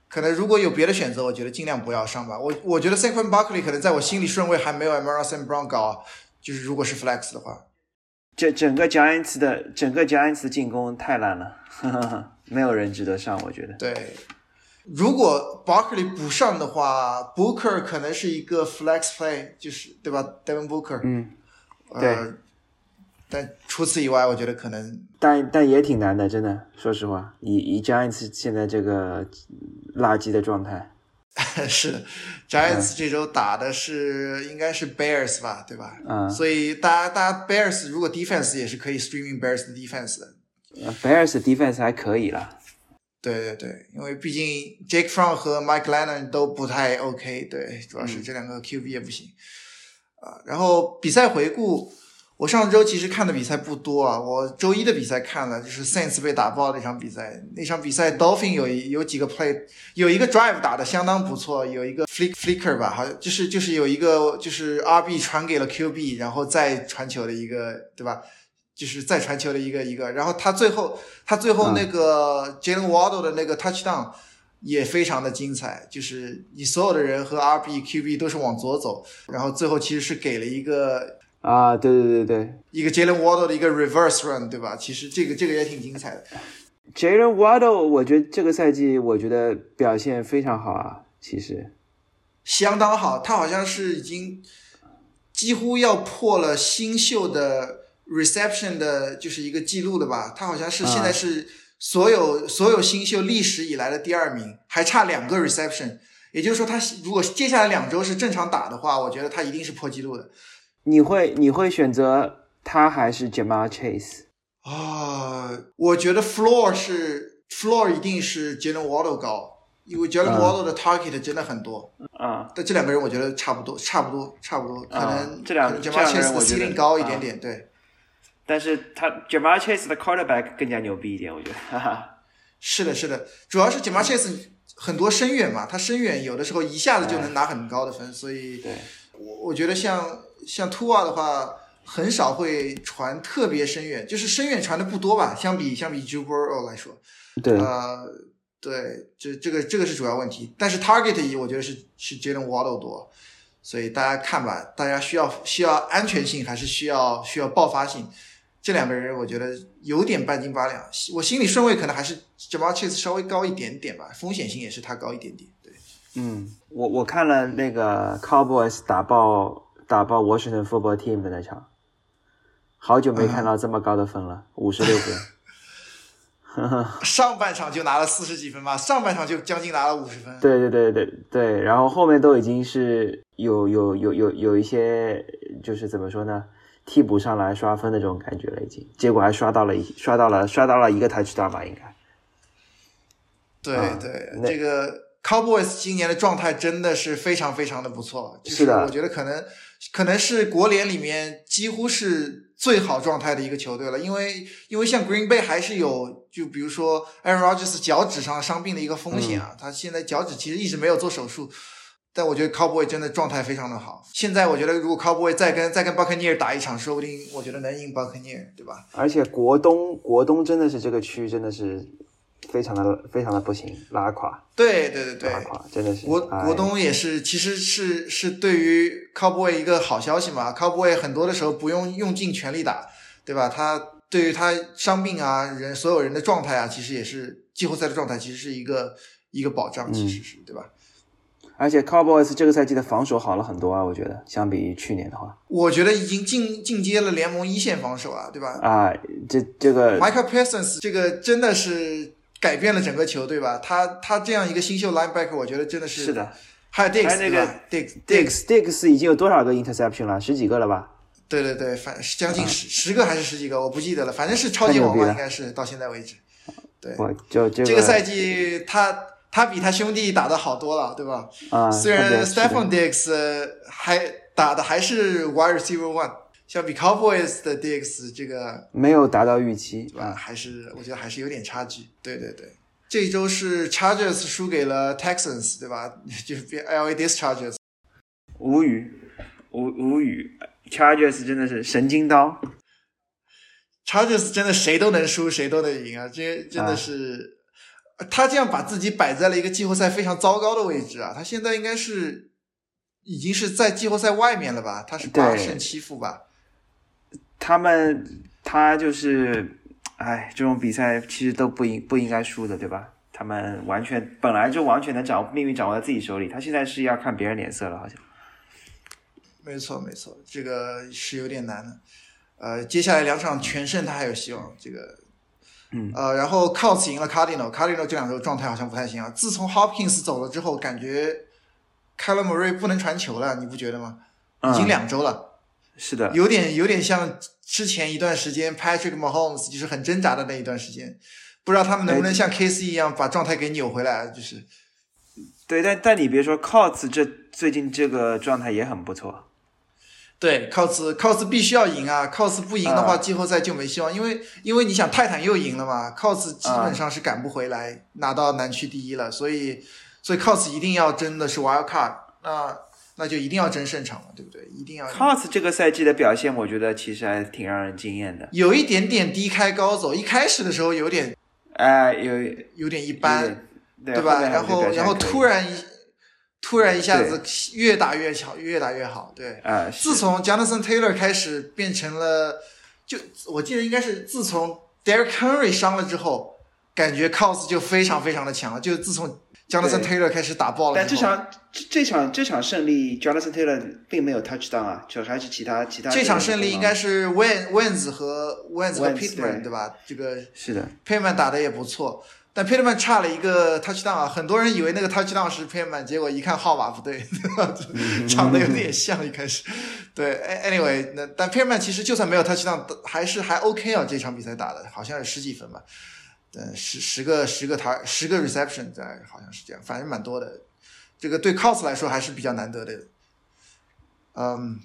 可能如果有别的选择，我觉得尽量不要上吧。我我觉得 Saquon Barkley 可能在我心里顺位还没有 Amara Sam Brown 高，就是如果是 flex 的话。这整个 Giants 的整个 Giants 的进攻太烂了，没有人值得上，我觉得。对，如果 Barkley 不上的话，Booker 可能是一个 flex play，就是对吧？Devin Booker，嗯，对。但除此以外，我觉得可能，但但也挺难的，真的。说实话，以以 Giants 现在这个垃圾的状态，是 Giants 这周打的是应该是 Bears 吧，对吧？嗯。所以大家大家 Bears 如果 defense 也是可以 streaming Bears 的 defense 的。Bears defense 还可以了。对对对，因为毕竟 Jake Fromm 和 Mike Lennon 都不太 OK，对，主要是这两个 QB 也不行。啊，然后比赛回顾。我上周其实看的比赛不多啊，我周一的比赛看了，就是 Saints 被打爆那场比赛。那场比赛 Dolphin 有有几个 play，有一个 drive 打的相当不错，有一个 flick flicker 吧，好像就是就是有一个就是 RB 传给了 QB，然后再传球的一个，对吧？就是再传球的一个一个，然后他最后他最后那个 Jalen Waddle 的那个 touchdown 也非常的精彩，就是你所有的人和 RB QB 都是往左走，然后最后其实是给了一个。啊，对对对对，一个 Jalen Waddle 的一个 reverse run，对吧？其实这个这个也挺精彩的。Jalen Waddle，我觉得这个赛季我觉得表现非常好啊，其实相当好。他好像是已经几乎要破了新秀的 reception 的，就是一个记录了吧？他好像是现在是所有所有新秀历史以来的第二名，还差两个 reception。也就是说，他如果接下来两周是正常打的话，我觉得他一定是破纪录的。你会你会选择他还是 Jamal Chase 啊？我觉得 floor 是 floor 一定是 Jalen Waddle 高，因为 Jalen Waddle 的 target 真的很多啊。但这两个人我觉得差不多，差不多，差不多，可能这两个 Jamal Chase 的 ceiling 高一点点，对。但是他 Jamal Chase 的 quarterback 更加牛逼一点，我觉得。哈哈。是的，是的，主要是 Jamal Chase 很多深远嘛，他深远有的时候一下子就能拿很高的分，所以我我觉得像。像 Tua 的话，很少会传特别深远，就是深远传的不多吧。相比相比 j u b e r 来说，对，呃，对，这这个这个是主要问题。但是 Target 一我觉得是是 Jalen Waddle 多，所以大家看吧，大家需要需要安全性还是需要需要爆发性？这两个人我觉得有点半斤八两。我心里顺位可能还是 Jamal Chase 稍微高一点点吧，风险性也是他高一点点。对，嗯，我我看了那个 Cowboys 打爆。打爆 Washington Football Team 的那场，好久没看到这么高的分了，五十六分。上半场就拿了四十几分吧，上半场就将近拿了五十分。对对对对对，然后后面都已经是有有有有有一些，就是怎么说呢，替补上来刷分的这种感觉了，已经，结果还刷到了一刷到了刷到了一个 touchdown 吧，应该。对对，这个 Cowboys 今年的状态真的是非常非常的不错，就是，我觉得可能。可能是国联里面几乎是最好状态的一个球队了，因为因为像 Green Bay 还是有，就比如说 Aaron Rodgers 脚趾上伤病的一个风险啊，他现在脚趾其实一直没有做手术，但我觉得 Cowboy 真的状态非常的好。现在我觉得如果 Cowboy 再跟再跟 Buccaneer 打一场，说不定我觉得能赢 Buccaneer，对吧？而且国东国东真的是这个区真的是。非常的非常的不行，拉垮。对对对对，拉垮真的是。国国东也是，其实是是对于 Cowboy 一个好消息嘛。Cowboy 很多的时候不用用尽全力打，对吧？他对于他伤病啊，人所有人的状态啊，其实也是季后赛的状态，其实是一个一个保障，其实是对吧？而且 Cowboys 这个赛季的防守好了很多啊，我觉得相比于去年的话，我觉得已经进进阶了联盟一线防守啊，对吧？啊，这这个 Michael Parsons 这个真的是。改变了整个球队吧，他他这样一个新秀 linebacker，我觉得真的是是的。还有 Dix 那个 Dix Dix Dix 已经有多少个 interception 了？十几个了吧？对对对，反将近十十个还是十几个，我不记得了。反正是超级王吧，应该是到现在为止。对，就这个赛季他他比他兄弟打的好多了，对吧？啊，虽然 Stephon Dix 还打的还是 wide receiver one。相比 Cowboys 的 Dix 这个没有达到预期，对吧？还是我觉得还是有点差距。对对对，这一周是 Chargers 输给了 Texans，对吧？就是 LA Dischargers，无语，无无语，Chargers 真的是神经刀，Chargers 真的谁都能输，谁都能赢啊！这真的是他这样把自己摆在了一个季后赛非常糟糕的位置啊！他现在应该是已经是在季后赛外面了吧？他是八胜七负吧？他们他就是，哎，这种比赛其实都不应不应该输的，对吧？他们完全本来就完全能掌命运掌握在自己手里，他现在是要看别人脸色了，好像。没错，没错，这个是有点难的。呃，接下来两场全胜他还有希望。这个，嗯，呃，然后 c o s 赢了 Cardinal，Cardinal 这两周状态好像不太行啊。自从 Hopkins 走了之后，感觉 l e Murray 不能传球了，你不觉得吗？已经两周了。是的，有点有点像之前一段时间 Patrick Mahomes 就是很挣扎的那一段时间，不知道他们能不能像 KC 一样把状态给扭回来，就是。对，但但你别说 c o s 这最近这个状态也很不错。对 c o s c o s 必须要赢啊 c o s 不赢的话季后赛就没希望，因为因为你想泰坦又赢了嘛 c o s 基本上是赶不回来拿到南区第一了，所以所以 c o s 一定要争的是 Wild Card，那。那就一定要争胜场了，对不对？一定要。Cos 这个赛季的表现，我觉得其实还挺让人惊艳的。有一点点低开高走，一开始的时候有点，哎，有有点一般，对吧？然后然后突然一突然一下子越打越强，越打越好，对。啊。自从 Jonathan Taylor 开始变成了，就我记得应该是自从 Derek Henry 伤了之后，感觉 Cos 就非常非常的强了，就自从。Jonathan Taylor 开始打爆了，但这场这场这场胜利，Jonathan Taylor 并没有 touchdown 啊，就还是其他其他。这场胜利应该是 Wen Wens 和 Wens 和 Pittman 对吧？这个是的，Pittman 打的也不错，但 Pittman 差了一个 touchdown 啊，很多人以为那个 touchdown 是 Pittman，结果一看号码不对，长得有点像一开始。对，Anyway，那但 Pittman 其实就算没有 touchdown，还是还 OK 啊，这场比赛打的好像是十几分吧。呃，十十个十个台十个 reception 在好像是这样，反正蛮多的。这个对 cos 来说还是比较难得的。嗯，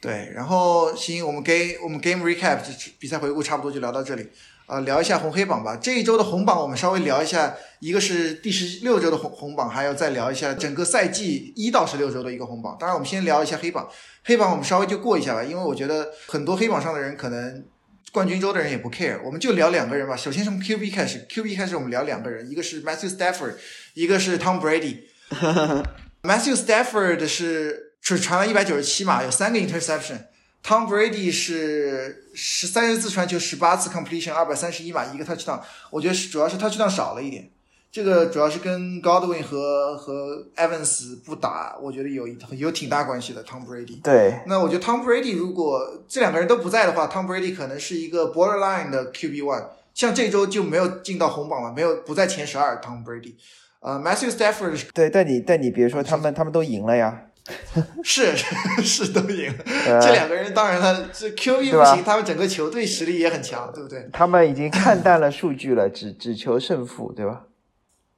对，然后行，我们 game 我们 game recap 比赛回顾差不多就聊到这里。呃，聊一下红黑榜吧。这一周的红榜我们稍微聊一下，一个是第十六周的红红榜，还要再聊一下整个赛季一到十六周的一个红榜。当然，我们先聊一下黑榜。黑榜我们稍微就过一下吧，因为我觉得很多黑榜上的人可能。冠军周的人也不 care，我们就聊两个人吧。首先从 QB 开始，QB 开始我们聊两个人，一个是 Matthew Stafford，一个是 Tom Brady。Matthew Stafford 是只传了一百九十七码，有三个 interception。Tom Brady 是十三十次传球，十八次 completion，二百三十一码，一个 touchdown。我觉得是主要是 touchdown 少了一点。这个主要是跟 Godwin 和和 Evans 不打，我觉得有有挺大关系的。Tom Brady 对，那我觉得 Tom Brady 如果这两个人都不在的话，Tom Brady 可能是一个 borderline 的 QB one。像这周就没有进到红榜嘛，没有不在前十二。Tom Brady，呃，Matthew Stafford 对，但你但你别说他们，他们都赢了呀，是 是都赢了。这两个人当然了，这 QB 不行，他们整个球队实力也很强，对不对？他们已经看淡了数据了，只只求胜负，对吧？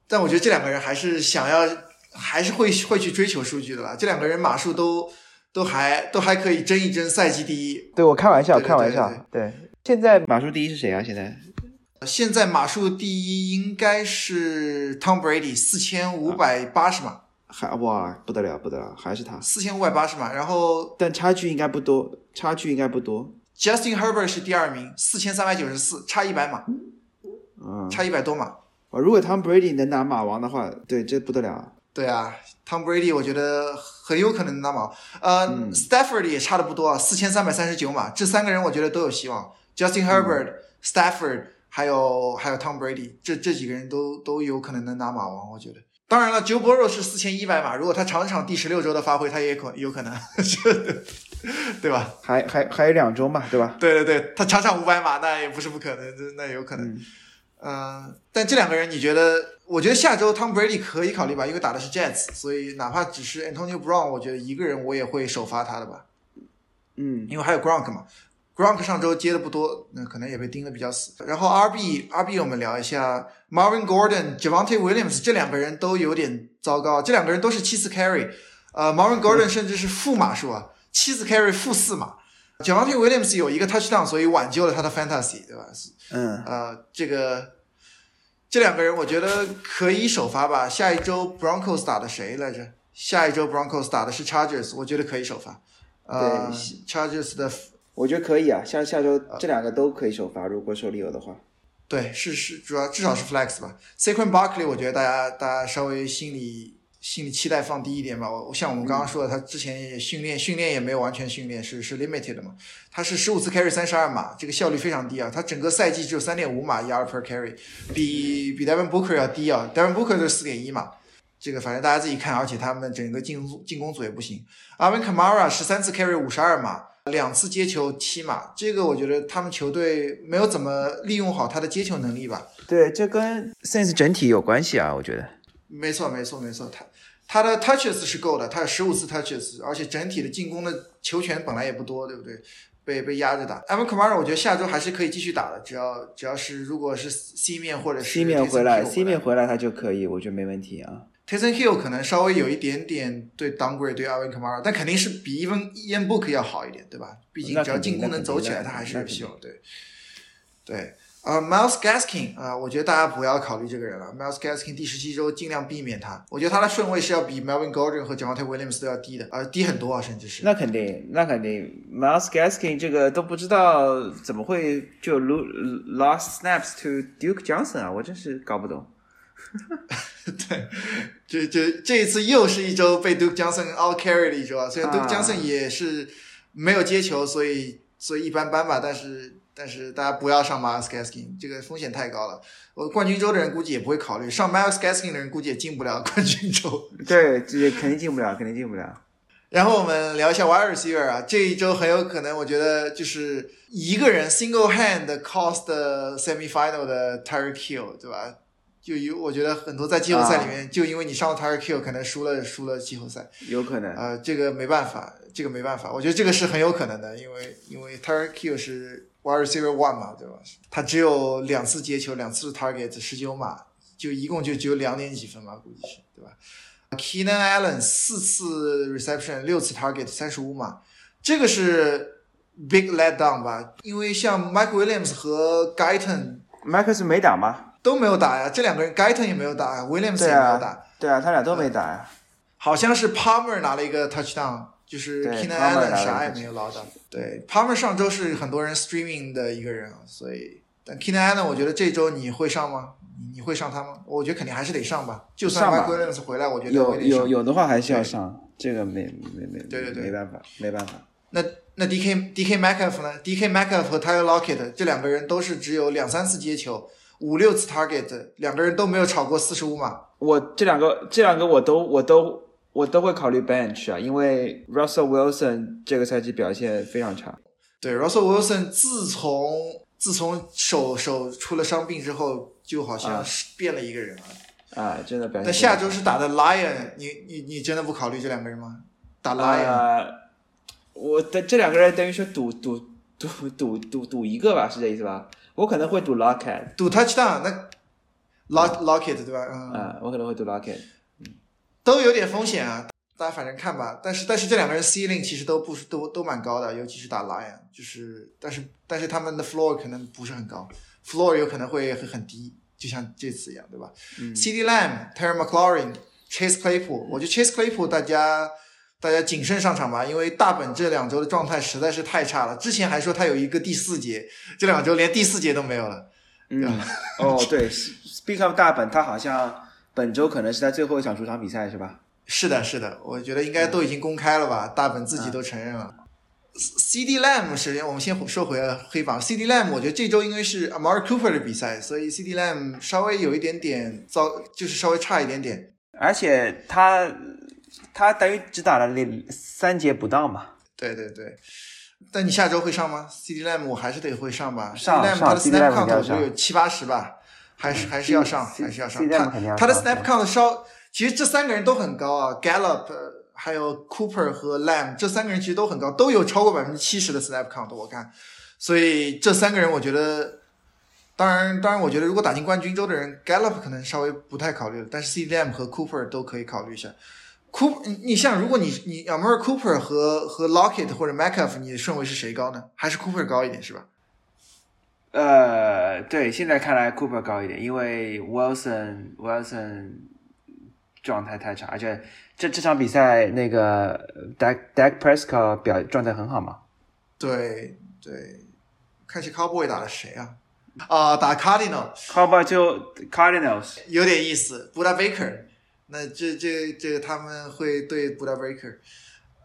但我觉得这两个人还是想要，还是会会去追求数据的吧。这两个人码数都都还都还可以争一争赛季第一。对我开玩笑，开玩笑。对，现在码数第一是谁啊？现在？现在码数第一应该是 Tom Brady，四千五百八十码。还哇，不得了，不得了，还是他。四千五百八十码，然后但差距应该不多，差距应该不多。Justin Herbert 是第二名，四千三百九十四，差一百码。嗯，差一百多码。啊，如果 Tom Brady 能拿马王的话，对，这不得了。对啊，Tom Brady 我觉得很有可能拿马。呃，Stafford 也差的不多啊，四千三百三十九码，这三个人我觉得都有希望。Justin Herbert、Stafford 还有还有 Tom Brady，这这几个人都都有可能能拿马王，我觉得。当然了，Joe Burrow 是四千一百码，如果他场场第十六周的发挥，他也可有可能，对吧？还还还有两周嘛，对吧？对对对，他场场五百码，那也不是不可能，那有可能。嗯，但这两个人，你觉得？我觉得下周 Tom Brady 可以考虑吧，因为打的是 Jets，所以哪怕只是 Antonio Brown，我觉得一个人我也会首发他的吧。嗯，因为还有 Gronk 嘛，Gronk 上周接的不多，那可能也被盯的比较死。然后 RB RB 我们聊一下 Marvin Gordon、Javante Williams 这两个人都有点糟糕，这两个人都是七次 carry，呃，Marvin Gordon 甚至是负码数啊，七次 carry 负四码。Javante Williams 有一个 touchdown，所以挽救了他的 fantasy，对吧？嗯，呃，这个这两个人我觉得可以首发吧。下一周 Broncos 打的谁来着？下一周 Broncos 打的是 Chargers，我觉得可以首发。呃，Chargers 的，我觉得可以啊。下下周这两个都可以首发，如果手里有的话。对，是是，主要至少是 flex 吧。s e q u e n Barkley，我觉得大家大家稍微心里心里期待放低一点吧。我像我们刚刚说的，他之前也训练训练也没有完全训练，是是 limited 的嘛。他是十五次 carry 三十二码，这个效率非常低啊。他整个赛季只有三点五码 yard per carry，比比 Devin Booker 要低啊。Devin Booker 是四点一码，这个反正大家自己看。而且他们整个进攻进攻组也不行。阿文卡马拉十三次 carry 五十二码，两次接球七码，这个我觉得他们球队没有怎么利用好他的接球能力吧。对，这跟 Sense 整体有关系啊，我觉得。没错，没错，没错，他他的 touches 是够的，他有十五次 touches，而且整体的进攻的球权本来也不多，对不对？被被压着打。a m a Kamara 我觉得下周还是可以继续打的，只要只要是如果是 C 面或者是 C 面回来，C 面回来他就可以，我觉得没问题啊。Tyson Hill 可能稍微有一点点对 downgrade 对 a m a Kamara，但肯定是比 Even Ian Book 要好一点，对吧？毕竟只要进攻能走起来，他还是有希望。对，对。呃，Miles Gaskin 啊，我觉得大家不要考虑这个人了。Miles Gaskin 第十七周尽量避免他。我觉得他的顺位是要比 Melvin Gordon 和 Jonathan Williams 都要低的，呃，低很多啊，甚至是。那肯定，那肯定。Miles Gaskin 这个都不知道怎么会就 lose lost snaps to Duke Johnson 啊，我真是搞不懂。对，这这这一次又是一周被 Duke Johnson out carry 了一周啊，虽然 Duke Johnson 也是没有接球，所以所以一般般吧，但是。但是大家不要上 Miles Gaskin，这个风险太高了。我冠军周的人估计也不会考虑上 Miles Gaskin 的人估计也进不了 冠军周。对，这肯定进不了，肯定进不了。然后我们聊一下 Wide Receiver 啊，这一周很有可能，我觉得就是一个人 single hand cost semifinal 的 Tyreek Hill，对吧？就有我觉得很多在季后赛里面，就因为你上了 Tyreek Hill，可能输了输了季后赛。有可能。呃，这个没办法，这个没办法。我觉得这个是很有可能的，因为因为 Tyreek Hill 是。Wide receiver one 嘛，对吧？他只有两次接球，两次 target，十九码，就一共就只有两点几分嘛，估计是，对吧？Keenan Allen 四次 reception，六次 target，三十五码，这个是 big let down 吧？因为像 Mike Williams 和 Guyton，Mike 是没打吗？都没有打呀，这两个人 Guyton 也没有打，Williams 也没有打，对啊，他俩都没打呀。好像是 Palmer 拿了一个 touchdown。就是 Keenan Allen 啥也没有捞到。对，Palmer 上周是很多人 streaming 的一个人啊，所以但 Keenan Allen 我觉得这周你会上吗？你会上他吗？我觉得肯定还是得上吧。就算 Mike Williams 回来，我觉得有有有的话还是要上，这个没没没对对对，没办法没办法。那那 DK DK Metcalf 呢？DK Metcalf 和 Tyler Lockett 这两个人都是只有两三次接球，五六次 target，两个人都没有超过四十五码。我这两个这两个我都我都。我都会考虑 bench 啊，因为 Russell Wilson 这个赛季表现非常差。对，Russell Wilson 自从自从手手出了伤病之后，就好像是变了一个人啊。啊，真的表现。那下周是打的 Lion，你你你真的不考虑这两个人吗？打 Lion，我的这两个人等于说赌赌赌赌赌赌一个吧，是这意思吧？我可能会赌 Lockett，赌 Touchdown，那 Lock Lockett 对吧？嗯。啊，我可能会赌 Lockett。都有点风险啊，大家反正看吧。但是但是这两个人 ceiling 其实都不是都都蛮高的，尤其是打 lion，就是但是但是他们的 floor 可能不是很高，floor 有可能会会很低，就像这次一样，对吧？CD Lamb、Terry McLaurin、Chase Claypool，我觉得 Chase Claypool 大家大家谨慎上场吧，因为大本这两周的状态实在是太差了。之前还说他有一个第四节，这两周连第四节都没有了。嗯，哦对，Speak of 大本，他好像。本周可能是他最后一场主场比赛，是吧？是的，是的，我觉得应该都已经公开了吧？大本自己都承认了。C D Lamb 首先我们先说回黑榜，C D Lamb 我觉得这周应该是 Amari Cooper 的比赛，所以 C D Lamb 稍微有一点点糟，就是稍微差一点点。而且他他等于只打了那三节不到嘛。对对对。但你下周会上吗？C D Lamb 我还是得会上吧。上上。他的 Snap Count 就有七八十吧。还是还是要上，还是要上。他他的 snap count 稍，其实这三个人都很高啊，Gallup，还有 Cooper 和 Lamb 这三个人其实都很高，都有超过百分之七十的 snap count，我看。所以这三个人我觉得，当然当然，我觉得如果打进冠军周的人，Gallup 可能稍微不太考虑了，但是 C D M 和 Cooper 都可以考虑一下。Cooper，你像如果你你 Amar Cooper 和和 Lockett 或者 Metcalf，你的顺位是谁高呢？还是 Cooper 高一点是吧？呃，对，现在看来 Cooper 高一点，因为 Wilson Wilson 状态太差，而且这这场比赛那个 Dak Dak Prescott 表状态很好嘛？对对，看起 Cowboy 打的谁啊？啊，打 Cardinals。Cowboy 就 Cardinals，有点意思。Buda Baker 那这这这个他们会对 Buda Baker，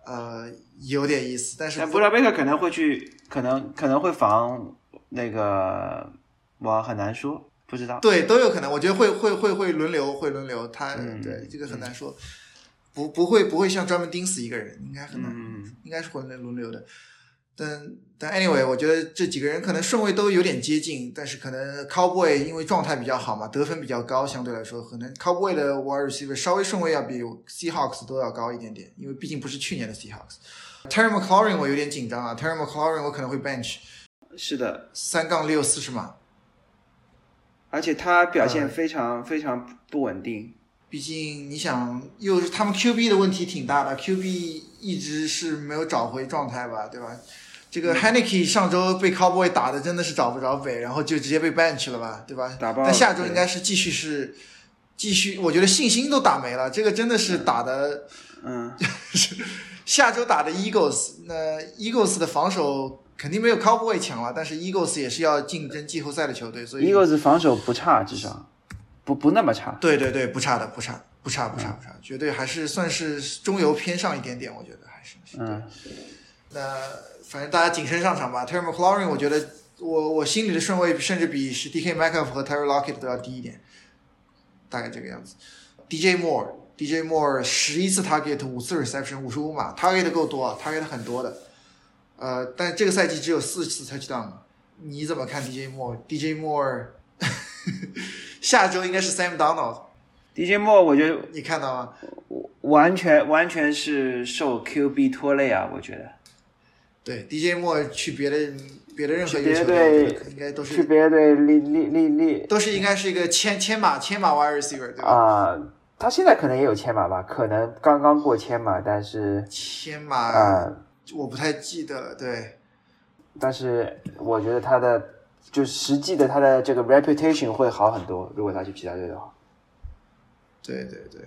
呃，有点意思。但是 Buda Baker 可能会去，可能可能会防那个，我很难说，不知道。对，都有可能。我觉得会会会会轮流，会轮流。他对这个很难说，不不会不会像专门盯死一个人，应该很难，应该是会轮轮流的。但但 anyway，我觉得这几个人可能顺位都有点接近，但是可能 Cowboy 因为状态比较好嘛，得分比较高，相对来说，可能 Cowboy 的 wide receiver 稍微顺位要比 Seahawks 都要高一点点，因为毕竟不是去年的 Seahawks。Terry McLaurin 我有点紧张啊，Terry McLaurin 我可能会 bench。是的，三杠六四十码，而且他表现非常非常不稳定。毕竟你想，又是他们 QB 的问题挺大的，QB 一直是没有找回状态吧，对吧？这个 h a n e k e 上周被 Cowboy 打的真的是找不着北，然后就直接被 ban 去了吧，对吧？打爆但下周应该是继续是继续，我觉得信心都打没了。这个真的是打的，嗯，下周打的 Eagles，那 Eagles 的防守肯定没有 Cowboy 强了，但是 Eagles 也是要竞争季后赛的球队，所以 Eagles 防守不差，至少不不那么差。对对对，不差的，不差，不差，不差，不差，绝对还是算是中游偏上一点点，我觉得还是。嗯，那。反正大家谨慎上场吧。Terry McLaurin，我觉得我我心里的顺位甚至比是 DK Metcalf 和 Terry Lockett 都要低一点，大概这个样子。DJ Moore，DJ Moore 十一次 target，五次 reception，五十五码，target 够多，target 很多的。呃，但这个赛季只有四次 touchdown。你怎么看 DJ Moore？DJ Moore 下周应该是 Sam Donald。DJ Moore，我觉得你看到吗？完全完全是受 QB 拖累啊，我觉得。对，DJ 莫去别的别的任何一个球队，应该都是去别的队立立立立，都是应该是一个千千码千码 wide receiver 对吧？啊，他现在可能也有千码吧，可能刚刚过千码，但是千码啊，我不太记得了。对，但是我觉得他的就实际的他的这个 reputation 会好很多，如果他去其他队的话。对对对。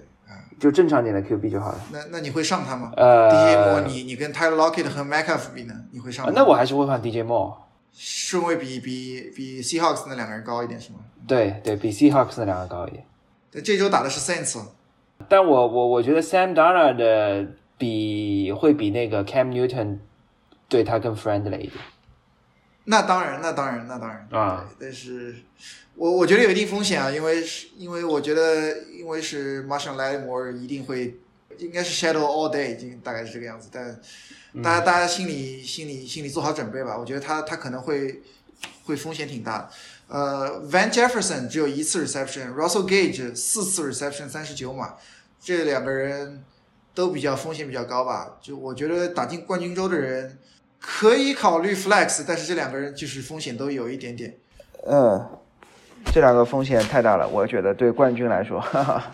就正常点的 QB 就好了。那那你会上他吗？呃，DJ Moore，你你跟 Tyler Lockett 和 McAfee 比呢？你会上？那我还是会换 DJ Moore。顺位比比比 Seahawks 那两个人高一点是吗？对对，比 Seahawks 那两个高一点。对，这周打的是 Saints。但我我我觉得 Sam Darnold 的比会比那个 Cam Newton 对他更 friendly 一点。那当然，那当然，那当然啊！但是。我我觉得有一定风险啊，因为是，因为我觉得，因为是 Marshall Lattimore 一定会，应该是 Shadow all day，已经大概是这个样子。但大家大家心里心里心里做好准备吧。我觉得他他可能会会风险挺大。呃，Van Jefferson 只有一次 reception，Russell Gage 四次 reception 三十九码，这两个人都比较风险比较高吧。就我觉得打进冠军周的人可以考虑 flex，但是这两个人就是风险都有一点点。嗯。这两个风险太大了，我觉得对冠军来说，哈哈，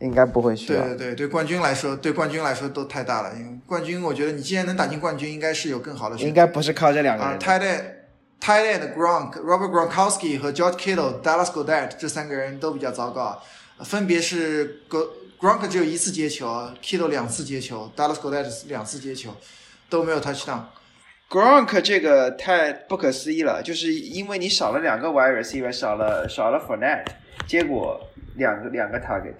应该不会需要。对对对，对冠军来说，对冠军来说都太大了。因为冠军，我觉得你既然能打进冠军，应该是有更好的选择。应该不是靠这两个人。啊，Tight End，Tight End Gronk、Robert Gronkowski 和 George Kittle、Dallas Goedert 这三个人都比较糟糕，分别是 Gronk 只有一次接球，Kittle 两次接球，Dallas Goedert 两次接球，都没有 touchdown。Gronk 这个太不可思议了，就是因为你少了两个 wide receiver，少了少了 Fournette，结果两个两个 target。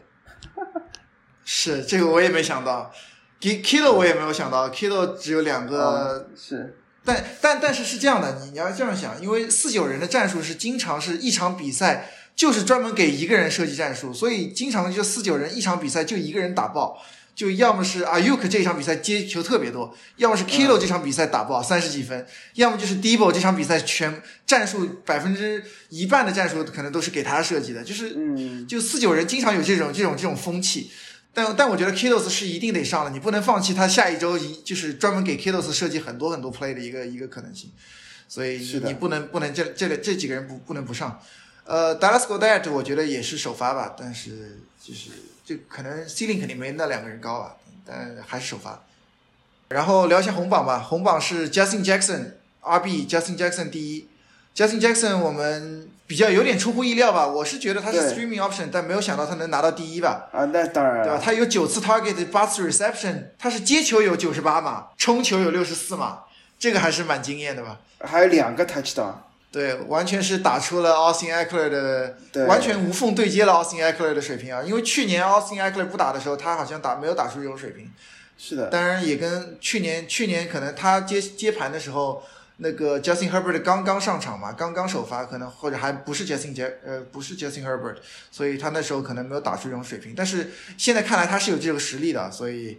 是这个我也没想到，Kilo 我也没有想到，Kilo 只有两个。是，但但但是是这样的，你你要这样想，因为四九人的战术是经常是一场比赛就是专门给一个人设计战术，所以经常就四九人一场比赛就一个人打爆。就要么是 Ayuk 这场比赛接球特别多，要么是 Kilo 这场比赛打爆三十几分，要么就是 Debo 这场比赛全战术百分之一半的战术可能都是给他设计的，就是，就四九人经常有这种这种这种风气，但但我觉得 Kilos 是一定得上了，你不能放弃他下一周一就是专门给 Kilos 设计很多很多 play 的一个一个可能性，所以你不能不能这这这几个人不不能不上，呃，Dallas Goedert 我觉得也是首发吧，但是就是。就可能 C 零肯定没那两个人高啊，但还是首发。然后聊一下红榜吧，红榜是 Justin Jackson RB，Justin Jackson 第一。Justin Jackson 我们比较有点出乎意料吧，我是觉得他是 Streaming Option，但没有想到他能拿到第一吧。啊，那当然，对吧？他有九次 Target，八次 Reception，他是接球有九十八码，冲球有六十四码，这个还是蛮惊艳的吧？还有两个 Touchdown。对，完全是打出了 Austin Eckler 的，完全无缝对接了 Austin Eckler 的水平啊！因为去年 Austin Eckler 不打的时候，他好像打没有打出这种水平。是的，当然也跟去年去年可能他接接盘的时候，那个 Justin Herbert 刚刚上场嘛，刚刚首发，可能或者还不是 Justin 杰呃不是 Justin Herbert，所以他那时候可能没有打出这种水平。但是现在看来他是有这个实力的，所以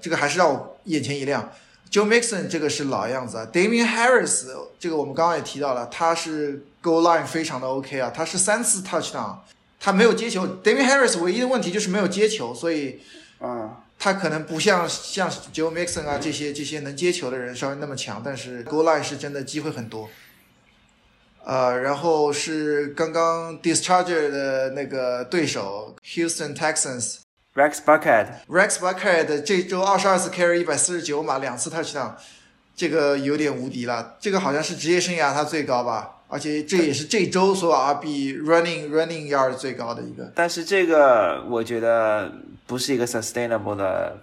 这个还是让我眼前一亮。Joe Mixon 这个是老样子啊，Damian Harris 这个我们刚刚也提到了，他是 Goal Line 非常的 OK 啊，他是三次 Touchdown，他没有接球。Damian Harris 唯一的问题就是没有接球，所以啊，他可能不像像 Joe Mixon 啊这些这些能接球的人稍微那么强，但是 Goal Line 是真的机会很多。呃，然后是刚刚 Discharge 的那个对手 Houston Texans。Rex Buckhead，Rex Buckhead 这周二十二次 carry 一百四十九码，两次 touchdown，这个有点无敌了。这个好像是职业生涯他最高吧，而且这也是这周所有 RB running running yard 最高的一个。但是这个我觉得不是一个 sustainable 的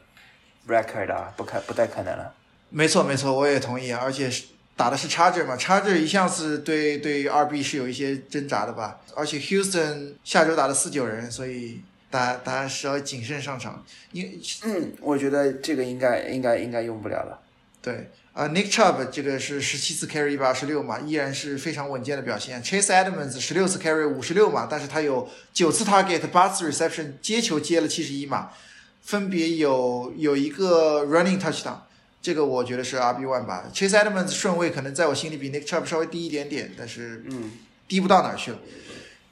record 啊，不可不太可能了。没错没错，我也同意。而且是打的是 Charger 嘛，Charger 一向是对对 RB 是有一些挣扎的吧。而且 Houston 下周打了四九人，所以。大家大家稍微谨慎上场，因嗯，我觉得这个应该应该应该用不了了。对，啊，Nick Chubb 这个是十七次 carry 一百二十六码，依然是非常稳健的表现。Chase Edmonds 十六次 carry 五十六码，但是他有九次 target 八次 reception 接球接了七十一码，分别有有一个 running touchdown，这个我觉得是 RB one 吧。Chase Edmonds 顺位可能在我心里比 Nick Chubb 稍微低一点点，但是嗯，低不到哪儿去了。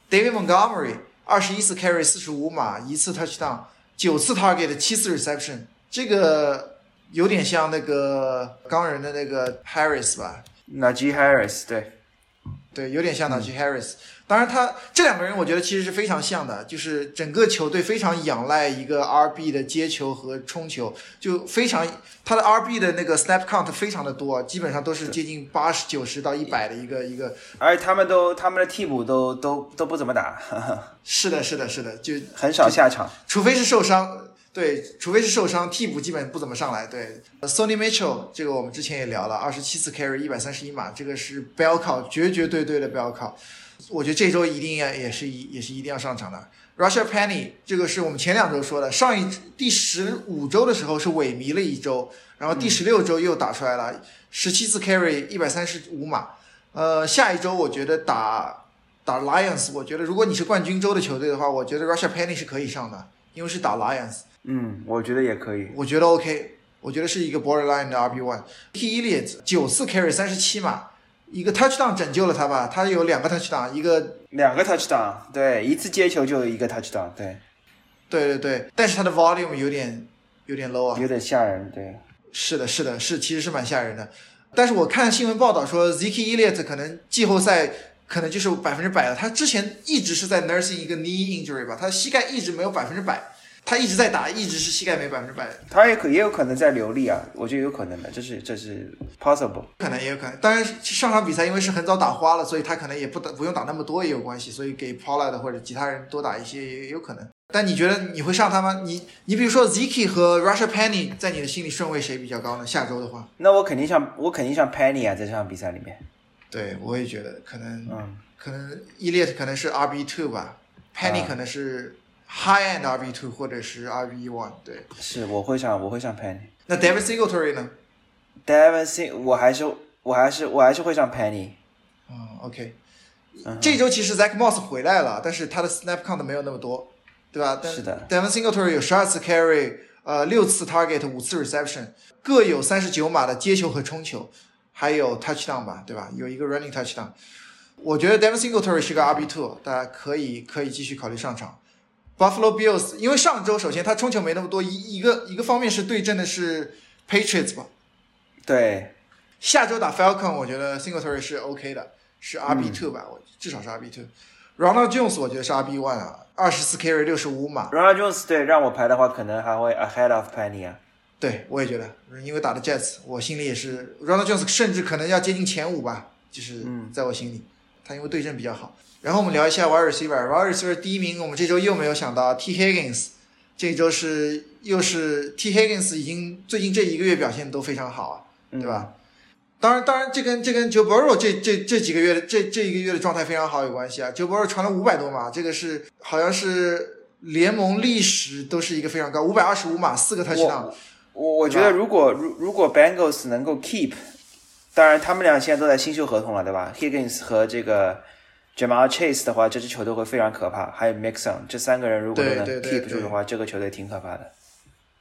David Montgomery。二十一次 carry 四十五码，一次 touchdown，九次 target 七次 reception，这个有点像那个钢人的那个 Harris 吧？Najee Harris，对。对，有点像纳吉 Harris。当然，他这两个人我觉得其实是非常像的，就是整个球队非常仰赖一个 RB 的接球和冲球，就非常他的 RB 的那个 snap count 非常的多，基本上都是接近八十九十到一百的一个一个。而且他们都他们的替补都都都不怎么打。是的，是的，是的，就很少下场，除非是受伤。对，除非是受伤，替补基本不怎么上来。对，Sony Mitchell 这个我们之前也聊了，二十七次 carry 一百三十一码，这个是 bell 考，绝绝对对的 bell 考。我觉得这周一定要也是一也是一定要上场的。Russia Penny 这个是我们前两周说的，上一第十五周的时候是萎靡了一周，然后第十六周又打出来了，十七次 carry 一百三十五码。呃，下一周我觉得打打 Lions，我觉得如果你是冠军周的球队的话，我觉得 Russia Penny 是可以上的，因为是打 Lions。嗯，我觉得也可以。我觉得 OK，我觉得是一个 borderline 的 RB one。T Elliott 九次 carry 三十七码，一个 touchdown 拯救了他吧？他有两个 touchdown，一个两个 touchdown，对，一次接球就有一个 touchdown，对，对对对。但是他的 volume 有点有点 low 啊，有点吓人，对。是的，是的，是，其实是蛮吓人的。但是我看新闻报道说，Zeke Elliott 可能季后赛可能就是百分之百了。他之前一直是在 nursing 一个 knee injury 吧，他的膝盖一直没有百分之百。他一直在打，一直是膝盖没百分之百。他也可也有可能在流力啊，我觉得有可能的，这是这是 possible，可能也有可能。当然上场比赛因为是很早打花了，所以他可能也不打不用打那么多也有关系，所以给 Pollard 或者其他人多打一些也有可能。但你觉得你会上他吗？你你比如说 Ziki 和 Russia Penny 在你的心里顺位谁比较高呢？下周的话，那我肯定上我肯定上 Penny 啊，在这场比赛里面。对，我也觉得可能，嗯，可能 Elliot 可能是 RB two 吧，Penny 可能是。High end RB two 或者是 RB one，对，是我会上我会上 Penny。那 Devin Singletary 呢？Devin Sing 我还是我还是我还是会上 Penny。嗯，OK。这周其实 Zach Moss 回来了，但是他的 Snap count 没有那么多，对吧？是的。Devin Singletary 有十二次 carry，呃，六次 target，五次 reception，各有三十九码的接球和冲球，还有 touchdown 吧，对吧？有一个 running touchdown。我觉得 Devin Singletary 是个 RB two，大家可以可以继续考虑上场。Buffalo Bills，因为上周首先他冲球没那么多，一一个一个方面是对阵的是 Patriots 吧，对，下周打 Falcon，我觉得 Singletary 是 OK 的，是 RB two 吧，我至少是 RB two。Ronald Jones 我觉得是 RB one 啊，二十四 carry 六十五码。Ronald Jones 对，让我排的话，可能还会 ahead of Penny 啊。对，我也觉得，因为打的 Jets，我心里也是 Ronald Jones 甚至可能要接近前五吧，就是在我心里，他因为对阵比较好。然后我们聊一下 wide receiver，wide receiver 第一名，我们这周又没有想到 T Higgins，这周是又是 T Higgins 已经最近这一个月表现都非常好啊，对吧？当然，当然，这跟这跟 Joe Burrow 这这这几个月的这这一个月的状态非常好有关系啊。Joe Burrow 传了五百多码，这个是好像是联盟历史都是一个非常高，五百二十五码，四个 touchdown。我我觉得如果如如果 Bengals 能够 keep，当然他们俩现在都在新秀合同了，对吧？Higgins 和这个 Jamal Chase 的话，这支球队会非常可怕。还有 Mixon 这三个人如果都能 keep 住的话，这个球队挺可怕的。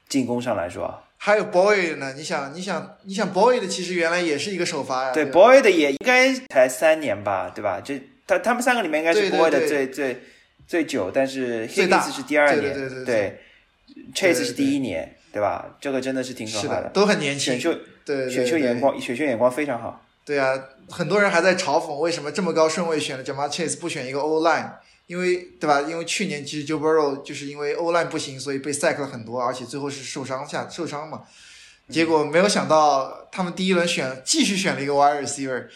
进攻上来说。还有 Boyd 呢？你想，你想，你想 Boyd 其实原来也是一个首发呀。对，Boyd 也应该才三年吧，对吧？这他他们三个里面应该是 Boyd 最最最久，但是 Higgins 是第二年，对对对，Chase 是第一年，对吧？这个真的是挺可怕的，都很年轻。选秀对选秀眼光，选秀眼光非常好。对啊，很多人还在嘲讽为什么这么高顺位选了 Jamal Chase 不选一个 O line。因为对吧？因为去年其实 Joe Burrow 就是因为 O line 不行，所以被 sack 了很多，而且最后是受伤下受伤嘛。结果没有想到他们第一轮选继续选了一个 wide receiver，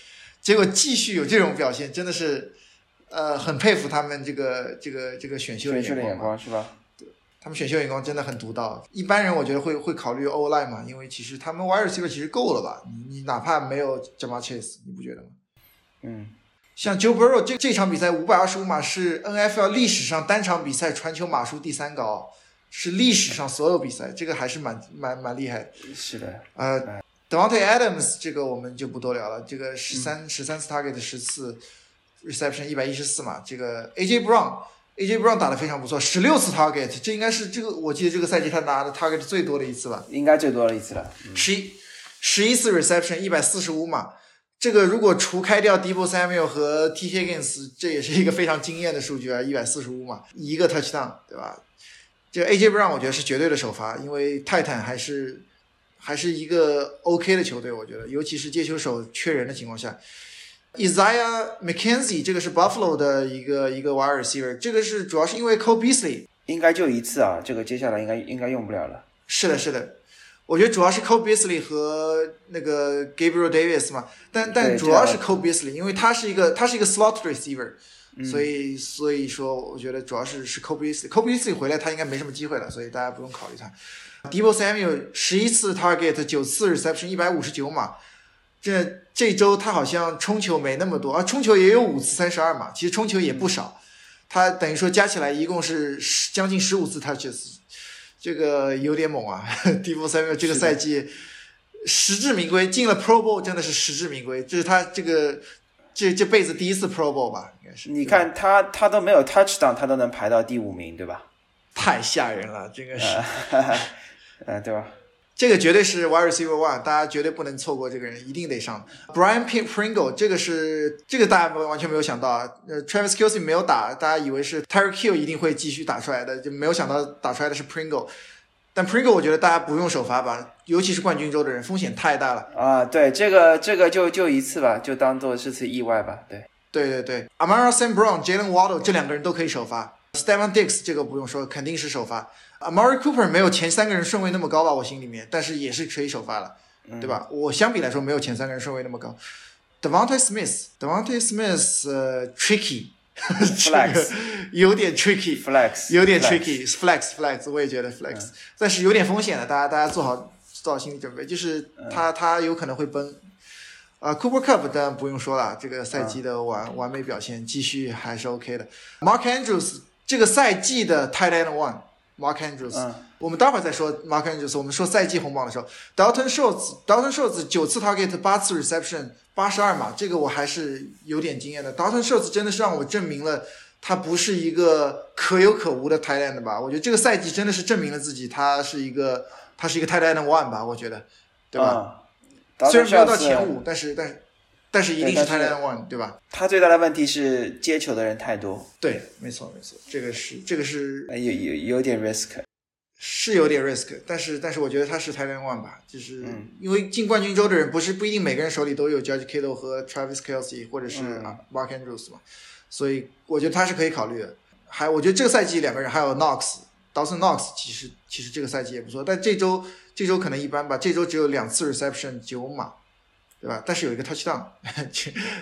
结果继续有这种表现，真的是呃很佩服他们这个这个这个选秀的眼光是吧？对，他们选秀眼光真的很独到。一般人我觉得会会考虑 O line 嘛，因为其实他们 wide receiver 其实够了吧？你你哪怕没有 Jamal Chase，你不觉得吗？嗯。像 Joe Burrow 这这场比赛五百二十五码是 NFL 历史上单场比赛传球码数第三高，是历史上所有比赛，这个还是蛮蛮蛮厉害的。是的，呃，Devontae Adams 这个我们就不多聊了，这个十三十三次 target 十次 reception 一百一十四码，这个 AJ Brown，AJ Brown 打得非常不错，十六次 target，这应该是这个我记得这个赛季他拿的 target 最多的一次吧？应该最多的一次了，十一十一次 reception 一百四十五码。这个如果除开掉 Debo Samuel 和 T Higgins，这也是一个非常惊艳的数据啊，一百四十五码，一个 touchdown，对吧？这 AJ Brown 我觉得是绝对的首发，因为泰坦还是还是一个 OK 的球队，我觉得，尤其是接球手缺人的情况下，Isaiah McKenzie 这个是 Buffalo 的一个一个 wide receiver，这个是主要是因为 Cole Beasley 应该就一次啊，这个接下来应该应该用不了了。是的，是的。我觉得主要是 Cole Beasley 和那个 Gabriel Davis 嘛，但但主要是 Cole Beasley，因为他是一个他是一个 slot receiver，所以所以说我觉得主要是是 Cole Beasley，Cole Beasley 回来他应该没什么机会了，所以大家不用考虑他。Debo Samuel 十一次 target 九次 reception 一百五十九码，这这周他好像冲球没那么多啊，冲球也有五次三十二码，其实冲球也不少，他等于说加起来一共是十将近十五次 touches。这个有点猛啊！蒂夫三缪这个赛季实至名归，进了 Pro Bowl 真的是实至名归，这是他这个这这辈子第一次 Pro Bowl 吧？应该是。你看他他都没有 Touchdown，他都能排到第五名，对吧？太吓人了，这个是，嗯，对吧？这个绝对是 Wide Receiver One，大家绝对不能错过这个人，一定得上。Brian Pringle，这个是这个大家完全没有想到啊。呃，Travis Kelsey 没有打，大家以为是 Tyreek Hill 一定会继续打出来的，就没有想到打出来的是 Pringle。但 Pringle 我觉得大家不用首发吧，尤其是冠军周的人，风险太大了。啊，对，这个这个就就一次吧，就当做是次意外吧。对，对对对，Amara St. Brown、Jalen Waddle 这两个人都可以首发，Stephen Diggs 这个不用说，肯定是首发。Amari Cooper 没有前三个人顺位那么高吧，我心里面，但是也是可以首发了，对吧？我相比来说没有前三个人顺位那么高。Devonte Smith，Devonte Smith，呃，tricky，flex，有点 tricky，flex，有点 tricky，flex，flex，我也觉得 flex，但是有点风险的，大家大家做好做好心理准备，就是他他有可能会崩。啊，Cooper Cup 当然不用说了，这个赛季的完完美表现，继续还是 OK 的。Mark Andrews 这个赛季的 Tight End One。Mark Andrews，我们待会儿再说 Mark Andrews。我们说赛季红榜的时候，Dalton Schultz，Dalton Schultz 九次 target，八次 reception，八十二码，这个我还是有点经验的。Dalton Schultz 真的是让我证明了他不是一个可有可无的 tight end 吧？我觉得这个赛季真的是证明了自己，他是一个他是一个 tight end one 吧？我觉得，对吧？虽然没有到前五，但是但是但是一定是 tight end one，对吧？他最大的问题是接球的人太多。对，没错没错，这个是这个是有有有点 risk，是有点 risk，但是但是我觉得他是 tight end one 吧，就是因为进冠军周的人不是不一定每个人手里都有 Judge Kittle 和 Travis Kelsey 或者是 Mark Andrews 嘛，所以我觉得他是可以考虑的。还我觉得这个赛季两个人还有 Knox，Dawson Knox 其实其实这个赛季也不错，但这周这周可能一般吧，这周只有两次 reception 九码。对吧？但是有一个 touchdown，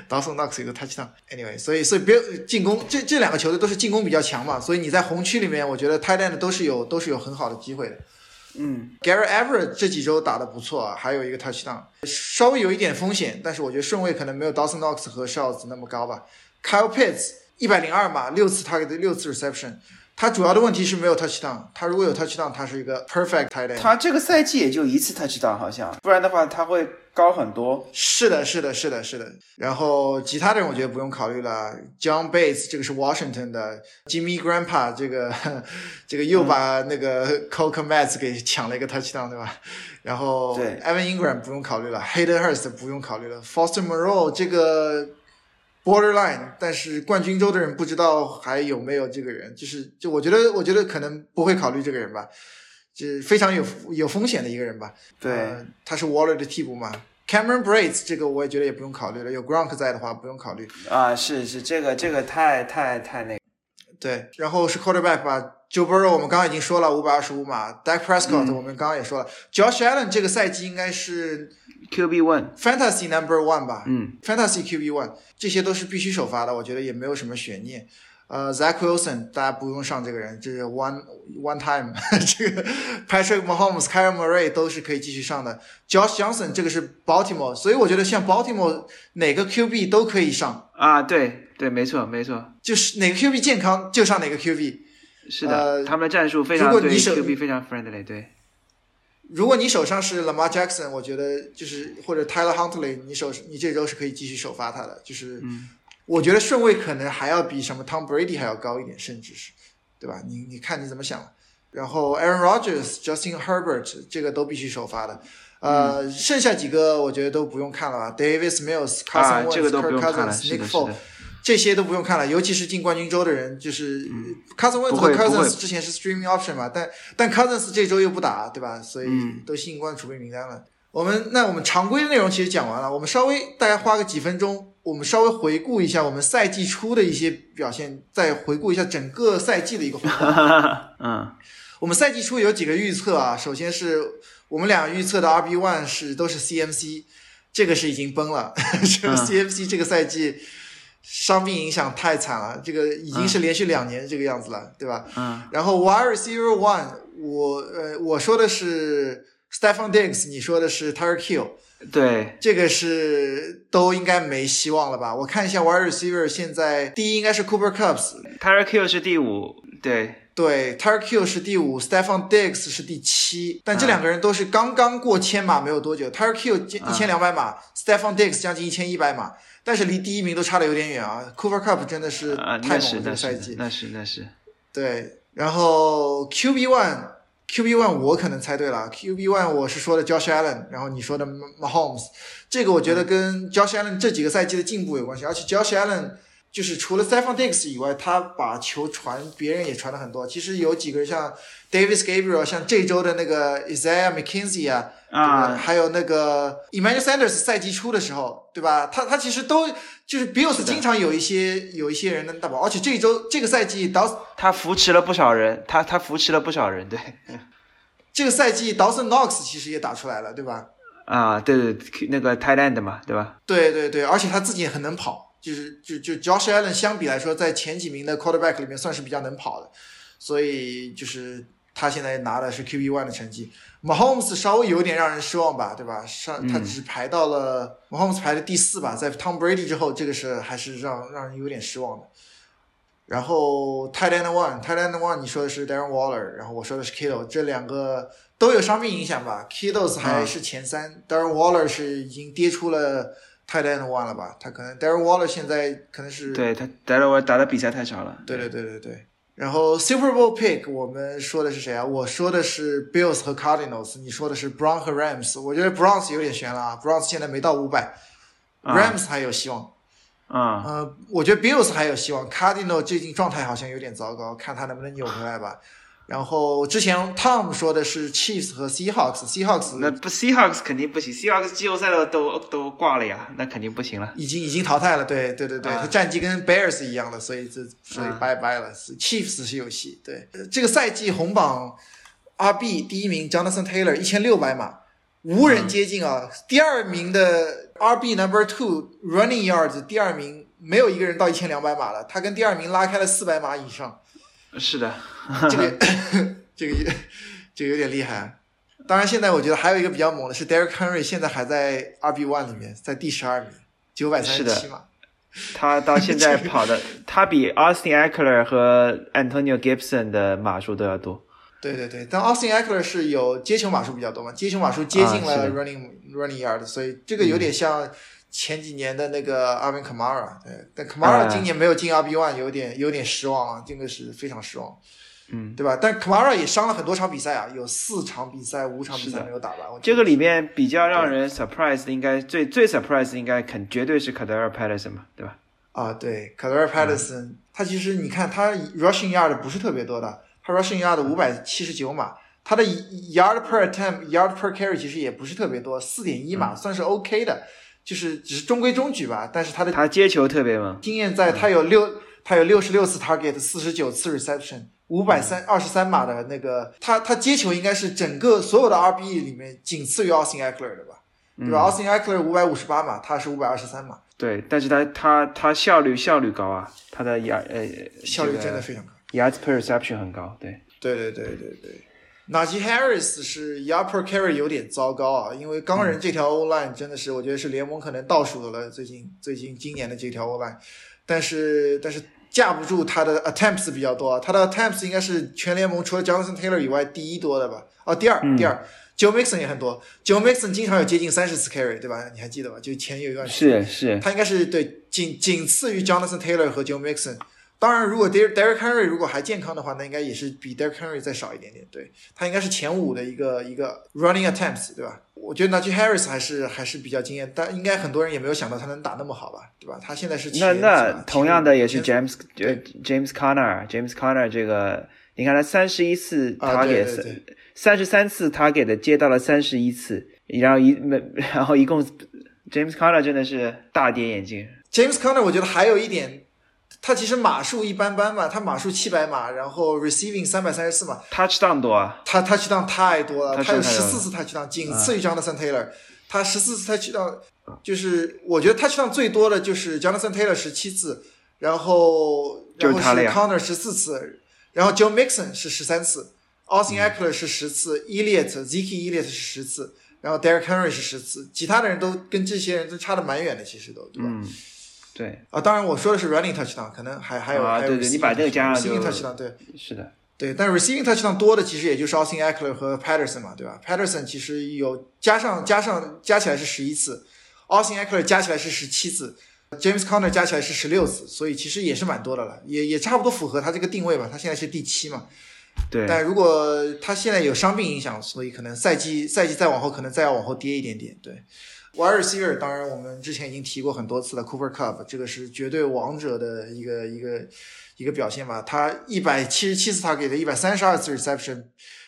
达 松 Knox 有个 touchdown。Anyway，所以所以别进攻，这这两个球队都是进攻比较强嘛，所以你在红区里面，我觉得 tight end 都是有都是有很好的机会的。嗯，Gary Everett 这几周打的不错啊，还有一个 touchdown，稍微有一点风险，但是我觉得顺位可能没有 Dawson Knox 和 s h o l t s 那么高吧。Kyle Pitts 一百零二码，六次 target，六次 reception。他主要的问题是没有 touchdown，他如果有 touchdown，他是一个 perfect tight end。他这个赛季也就一次 touchdown，好像，不然的话他会高很多。是的，是的，是的，是的。然后其他的人我觉得不用考虑了。John Bates 这个是 Washington 的，Jimmy Grandpa 这个这个又把那个 Coke Mats 给抢了一个 touchdown，对吧？然后 Evan Ingram 不用考虑了，Hayden Hurst 不用考虑了，Foster Moreau 这个。Borderline，但是冠军周的人不知道还有没有这个人，就是就我觉得，我觉得可能不会考虑这个人吧，就是非常有有风险的一个人吧。对，他是 Waller 的替补嘛。Cameron Brates 这个我也觉得也不用考虑了，有 Gronk 在的话不用考虑。啊，是是，这个这个太太太那。对，然后是 Quarterback 吧，Joe Burrow 我们刚刚已经说了五百二十五码，Dak Prescott 我们刚刚也说了，Josh Allen 这个赛季应该是。QB one，Fantasy number one 吧，嗯，Fantasy QB one，这些都是必须首发的，我觉得也没有什么悬念。呃，Zach Wilson，大家不用上这个人，这是 one one time。这个 Patrick Mahomes、Kyle Murray 都是可以继续上的。Josh Johnson 这个是 Baltimore，所以我觉得像 Baltimore 哪个 QB 都可以上。啊，对对，没错没错，就是哪个 QB 健康就上哪个 QB。是的，他们的战术非常对 QB 非常 friendly，对。如果你手上是 Lamar Jackson，我觉得就是或者 Tyler Huntley，你手你这周是可以继续首发他的，就是我觉得顺位可能还要比什么 Tom Brady 还要高一点，甚至是，对吧？你你看你怎么想？然后 Aaron Rodgers、Justin Herbert 这个都必须首发的，呃，剩下几个我觉得都不用看了吧？Davis Mills、Carson Wentz、Kirk Cousins、Nick Foles。这些都不用看了，尤其是进冠军周的人，就是 Cousins 和 Cousins 之前是 Streaming Option 嘛，但但 Cousins 这周又不打，对吧？所以都新冠储备名单了。我们那我们常规的内容其实讲完了，我们稍微大家花个几分钟，我们稍微回顾一下我们赛季初的一些表现，再回顾一下整个赛季的一个回顾。嗯，我们赛季初有几个预测啊？首先是我们俩预测的 RB One 是都是 CMC，这个是已经崩了，这个 CMC 这个赛季。伤病影响太惨了，这个已经是连续两年这个样子了，对吧？嗯。然后 Wire Zero One，我呃我说的是 Stephon Diggs，你说的是 Tyre Kill，对，这个是都应该没希望了吧？我看一下 Wire Receiver，现在第一应该是 Cooper Cups。t y r e k i l l 是第五，对对，Tyre Kill 是第五，Stephon Diggs 是第七，但这两个人都是刚刚过千码没有多久，Tyre Kill 一千两百码，Stephon Diggs 将近一千一百码。但是离第一名都差的有点远啊！Cooper Cup 真的是太猛了，这个赛季。那是那是。对，然后 QB One，QB One 我可能猜对了，QB One 我是说的 Josh Allen，然后你说的 Mahomes，这个我觉得跟 Josh Allen 这几个赛季的进步有关系，而且 Josh Allen 就是除了 Stephon Diggs 以外，他把球传别人也传了很多。其实有几个人像 Davis Gabriel，像这周的那个 Isaiah McKenzie 啊。啊，还有那个 Emmanuel Sanders 赛季初的时候，对吧？他他其实都就是 Bills 经常有一些有一些人能打保，而且这一周这个赛季导他扶持了不少人，他他扶持了不少人，对。这个赛季 Dawson Knox 其实也打出来了，对吧？啊，对对，那个 Tight End 嘛，对吧？对对对，而且他自己也很能跑，就是就就 Josh Allen 相比来说，在前几名的 Quarterback 里面算是比较能跑的，所以就是他现在拿的是 QB One 的成绩。Mahomes 稍微有点让人失望吧，对吧？上他只排到了 Mahomes 排的第四吧，在 Tom Brady 之后，这个是还是让让人有点失望的。然后 Tight End One，Tight End One，你说的是 Darren Waller，然后我说的是 Kittle，这两个都有伤病影响吧？Kittle 还是前三，Darren Waller 是已经跌出了太的忘了吧？他可能，Daryl Waller 现在可能是对他 Daryl Waller 打的比赛太少了。对对对对对。然后 Super Bowl Pick 我们说的是谁啊？我说的是 Bills 和 Cardinals，你说的是 Bron 和 Rams。我觉得 Bron 有点悬了啊，Bron 现在没到五百，Rams 还有希望。嗯，我觉得 Bills 还有希望，Cardinal 最近状态好像有点糟糕，看他能不能扭回来吧。然后之前 Tom 说的是 Chiefs 和 Seahawks，Seahawks 那不 Seahawks 肯定不行，Seahawks 季后赛都都都挂了呀，那肯定不行了。已经已经淘汰了，对对对对，他战绩跟 Bears 一样的，所以这所以拜拜了。Chiefs 是有戏，对这个赛季红榜 RB 第一名 Jonathan Taylor 一千六百码，无人接近啊。第二名的 RB Number Two Running Yards 第二名没有一个人到一千两百码了，他跟第二名拉开了四百码以上。是的。这个这个这个有点厉害。当然，现在我觉得还有一个比较猛的是 Derek Henry，现在还在 RB One 里面，在第十二名，九百三十七码。他到现在 跑的，他比 Austin Eckler 和 Antonio Gibson 的码数都要多。对对对，但 Austin Eckler 是有接球码数比较多嘛？接球码数接近了 running running yard，所以这个有点像前几年的那个 Alvin Kamara。对，但 Kamara 今年没有进 RB One，有点有点失望啊，这个是非常失望。嗯，对吧？但 Kamara 也伤了很多场比赛啊，有四场比赛、五场比赛没有打完。这个里面比较让人 surprise 的，应该最最 surprise 应该肯绝对是 k a d e r Patterson 嘛，对吧？啊，对 k a d e r Patterson，他其实你看他 rushing yard 不是特别多的，他 rushing yard 五百七十九码，他的 yard per attempt、yard per carry 其实也不是特别多，四点一码算是 OK 的，就是只是中规中矩吧。但是他的他接球特别猛，经验在他有六他有六十六次 target，四十九次 reception。五百三二十三码的那个，他他接球应该是整个所有的 RB 里面仅次于 Austin Eckler 的吧？对吧？Austin Eckler 五百五十八码，他是五百二十三码。对，但是他他他效率效率高啊，他的 yard 呃效率真的非常高，yards per reception 很高。对对对对对对。Najee Harris 是 yard per carry 有点糟糕啊，因为钢人这条 O line 真的是我觉得是联盟可能倒数的了，最近最近今年的这条 O line，但是但是。架不住他的 attempts 比较多，他的 attempts 应该是全联盟除了 Jonathan Taylor 以外第一多的吧？哦，第二，第二，Joe Mixon 也很多，Joe Mixon 经常有接近三十次 carry，对吧？你还记得吧？就前有一段时间，是是，他应该是对仅仅次于 Jonathan Taylor 和 Joe Mixon。当然，如果 Derek Derek Henry 如果还健康的话，那应该也是比 Derek Henry 再少一点点。对他应该是前五的一个一个 running attempts，对吧？我觉得 Najee Harris 还是还是比较惊艳，但应该很多人也没有想到他能打那么好吧，对吧？他现在是那那同样的也是 James James Conner，James Conner 这个你看他三十一次 target 三十三次 target 接到了三十一次，然后一然后一共 James Conner 真的是大跌眼镜。James Conner 我觉得还有一点。他其实码数一般般吧，他码数七百码，然后 receiving 三百三十四码，touchdown 多啊，他 touchdown 太多了，他有十四次 touchdown，仅次于 Jonathan Taylor，他十四次 touchdown，就是我觉得 touchdown 最多的就是 Jonathan Taylor 十七次，然后然后是 Connor 十四次，然后 Joe Mixon 是十三次，Austin Eckler 是十次，Eliot Zeke Eliot 是十次，然后 Derek Henry 是十次，其他的人都跟这些人都差的蛮远的，其实都对吧？对啊，当然我说的是 running touchdown，可能还还有还有 receiving touchdown，对，是的，对，但 receiving touchdown 多的其实也就是 Austin Eckler 和 Patterson 嘛，对吧？Patterson 其实有加上加上加起来是十一次，Austin Eckler 加起来是十七次，James Conner 加起来是十六次，所以其实也是蛮多的了，也也差不多符合他这个定位吧，他现在是第七嘛，对，但如果他现在有伤病影响，所以可能赛季赛季再往后可能再要往后跌一点点，对。Wide receiver，当然我们之前已经提过很多次了，Cooper Cup 这个是绝对王者的一个一个一个表现吧。他一百七十七次他给的一百三十二次 reception，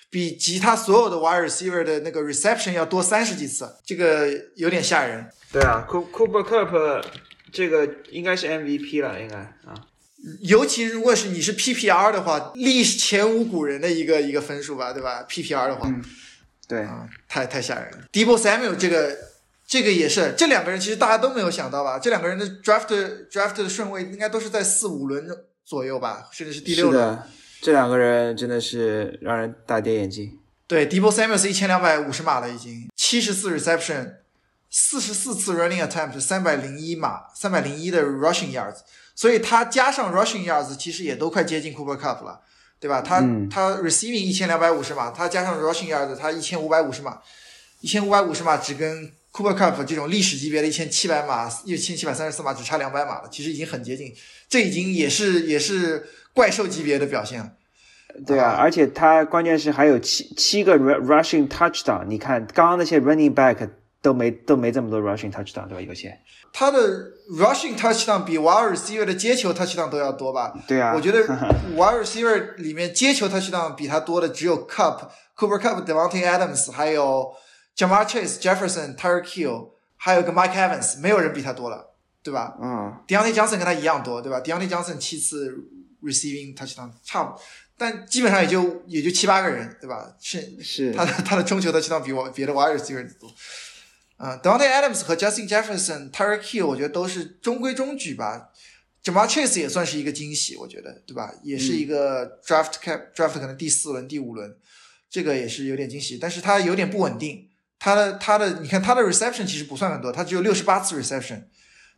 比其他所有的 wide receiver 的那个 reception 要多三十几次，这个有点吓人。对啊，Cooper Cup 这个应该是 MVP 了，应该啊。尤其如果是你是 PPR 的话，历史前无古人的一个一个分数吧，对吧？PPR 的话，对啊，太太吓人了。Debo Samuel 这个。这个也是，这两个人其实大家都没有想到吧？这两个人的 draft draft 的顺位应该都是在四五轮左右吧，甚至是第六轮。这两个人真的是让人大跌眼镜。对，Debo s a m u e l s 一千两百五十码了，已经七十次 reception，四十四次 running attempt，三百零一码，三百零一的 rushing yards，所以他加上 rushing yards，其实也都快接近 Cooper Cup 了，对吧？他他 receiving 一千两百五十码，他加上 rushing yards，他一千五百五十码，一千五百五十码只跟 Cooper Cup 这种历史级别的一千七百码、一千七百三十四码，只差两百码了，其实已经很接近，这已经也是也是怪兽级别的表现了。对啊，而且他关键是还有七七个 rushing touchdown，你看刚刚那些 running back 都没都没这么多 rushing touchdown，对吧？有些他的 rushing touchdown 比 wide receiver 的接球 touchdown 都要多吧？对啊，我觉得 wide receiver 里面接球 touchdown 比他多的只有 Cup、Cooper Cup、Devontae Adams，还有。Jamal Chase、Jefferson、Tyreek Hill，还有个 Mike Evans，没有人比他多了，对吧？嗯。Deontay Johnson 跟他一样多，对吧？Deontay Johnson 七次 receiving touchdown，差不，但基本上也就也就七八个人，对吧？是是。他的他的中球 touchdown 比我别的 wide receiver 多。嗯，Deontay Adams 和 Justin Jefferson、Tyreek Hill，我觉得都是中规中矩吧。Jamal Chase 也算是一个惊喜，我觉得，对吧？也是一个 draft cap draft 可能第四轮、第五轮。这个也是有点惊喜，但是他有点不稳定。他的他的你看他的 reception 其实不算很多，他只有六十八次 reception，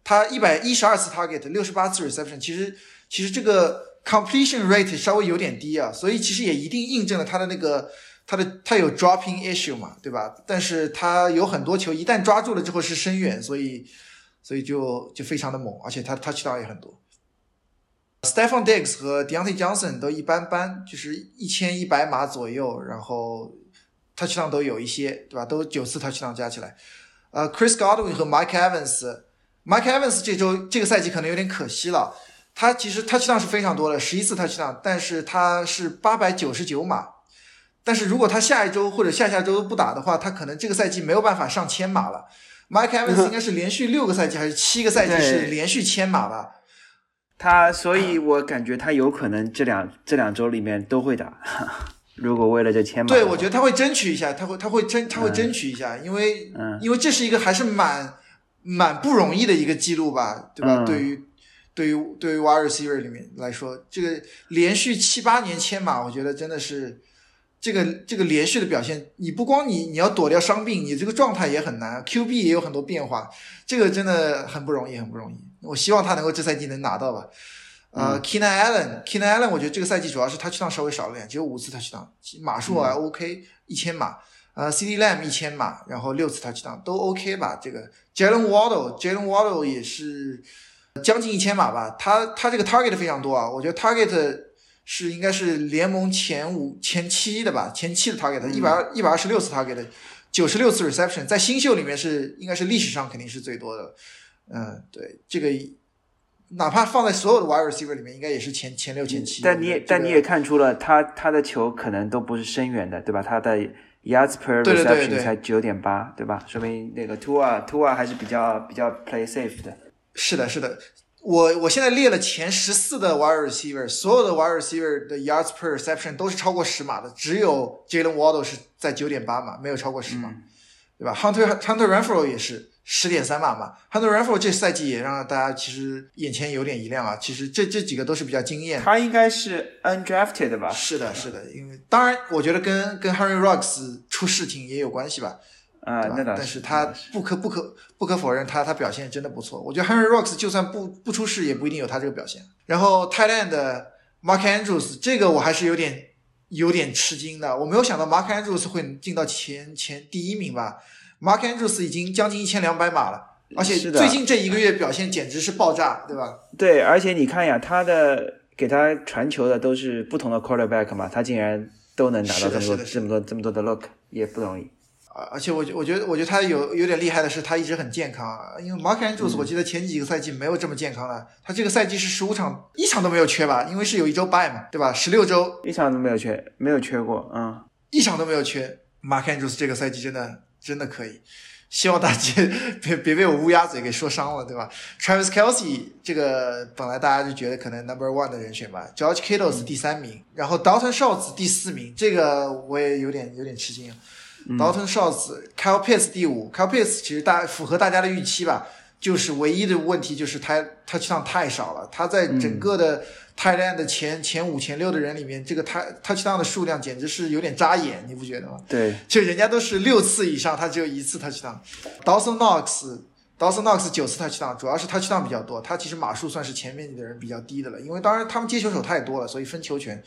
他一百一十二次 target，六十八次 reception，其实其实这个 completion rate 稍微有点低啊，所以其实也一定印证了他的那个他的他有 dropping issue 嘛，对吧？但是他有很多球一旦抓住了之后是深远，所以所以就就非常的猛，而且他 touchdown 也很多。Stephon Diggs 和 Deontay Johnson 都一般般，就是一千一百码左右，然后。Touchdown 都有一些，对吧？都九次 touchdown 加起来。呃，Chris Godwin 和 Mike Evans，Mike Evans 这周这个赛季可能有点可惜了。他其实 touchdown 是非常多的，十一次 touchdown，但是他是八百九十九码。但是如果他下一周或者下下周不打的话，他可能这个赛季没有办法上千码了。Mike Evans 应该是连续六个赛季还是七个赛季是连续千码吧？他，所以我感觉他有可能这两这两周里面都会打。如果为了这签，对，我觉得他会争取一下，他会他会争他会争取一下，因为因为这是一个还是蛮蛮不容易的一个记录吧，对吧？对于对于对于 wide receiver 里面来说，这个连续七八年签码，我觉得真的是这个这个连续的表现，你不光你你要躲掉伤病，你这个状态也很难，QB 也有很多变化，这个真的很不容易，很不容易。我希望他能够这赛季能拿到吧。呃、嗯、，Keenan Allen，Keenan Allen，我觉得这个赛季主要是他去趟稍微少了点，只有五次他去趟，码数还 OK，一千码。呃，CD Lamb 一千码，然后六次他去趟都 OK 吧。这个 Jalen Waddle，Jalen Waddle 也是将近一千码吧。他他这个 target 非常多啊，我觉得 target 是应该是联盟前五前七的吧，前七的 target，一百一百二十六次 target，九十六次 reception，在新秀里面是应该是历史上肯定是最多的。嗯，对，这个哪怕放在所有的 wide receiver 里面，应该也是前前六前七。但你也但你也看出了他他的球可能都不是深远的，对吧？他的 yards per reception 才九点八，对吧？说明那个 Tua Tua 还是比较比较 play safe 的。是的，是的。我我现在列了前十四的 wide receiver，所有的 wide receiver 的 yards per reception 都是超过十码的，只有 Jalen Waddle 是在九点八码，没有超过十码，对吧？Hunter Hunter Renfro 也是。十点三码嘛，Hunter r a f f l 这赛季也让大家其实眼前有点一亮啊。其实这这几个都是比较惊艳。他应该是 undrafted 的吧？是的，是的。因为当然，我觉得跟跟 Harry Rocks 出事情也有关系吧。啊，那倒是。但是他不可不可不可否认，他他表现真的不错。我觉得 Henry Rocks 就算不不出事，也不一定有他这个表现。然后 Thailand Mark Andrews 这个我还是有点有点吃惊的，我没有想到 Mark Andrews 会进到前前第一名吧。Mark Andrews 已经将近一千两百码了，而且最近这一个月表现简直是爆炸，对吧？对，而且你看呀，他的给他传球的都是不同的 quarterback 嘛，他竟然都能拿到这么多、这么多、这么多的 look，也不容易。而而且我我觉得，我觉得他有有点厉害的是，他一直很健康啊。因为 Mark Andrews 我记得前几个赛季没有这么健康了，他这个赛季是十五场一场都没有缺吧？因为是有一周 bye 嘛，对吧？十六周一场都没有缺，没有缺过，嗯，一场都没有缺。Mark Andrews 这个赛季真的。真的可以，希望大家 别别被我乌鸦嘴给说伤了，对吧？Travis Kelsey 这个本来大家就觉得可能 Number One 的人选吧，George Kittle 是第三名，然后 Dalton Schultz 第四名，这个我也有点有点吃惊。Dalton Schultz，Kyle Pitts 第五，Kyle Pitts 其实大符合大家的预期吧，就是唯一的问题就是他他上太少了，他在整个的。泰兰的前前五前六的人里面，这个他 touchdown 的数量简直是有点扎眼，你不觉得吗？对，就人家都是六次以上，他只有一次 touchdown。Dawson Knox，Dawson Knox 九次 touchdown，主要是 touchdown 比较多，他其实码数算是前面的人比较低的了，因为当然他们接球手太多了，所以分球权。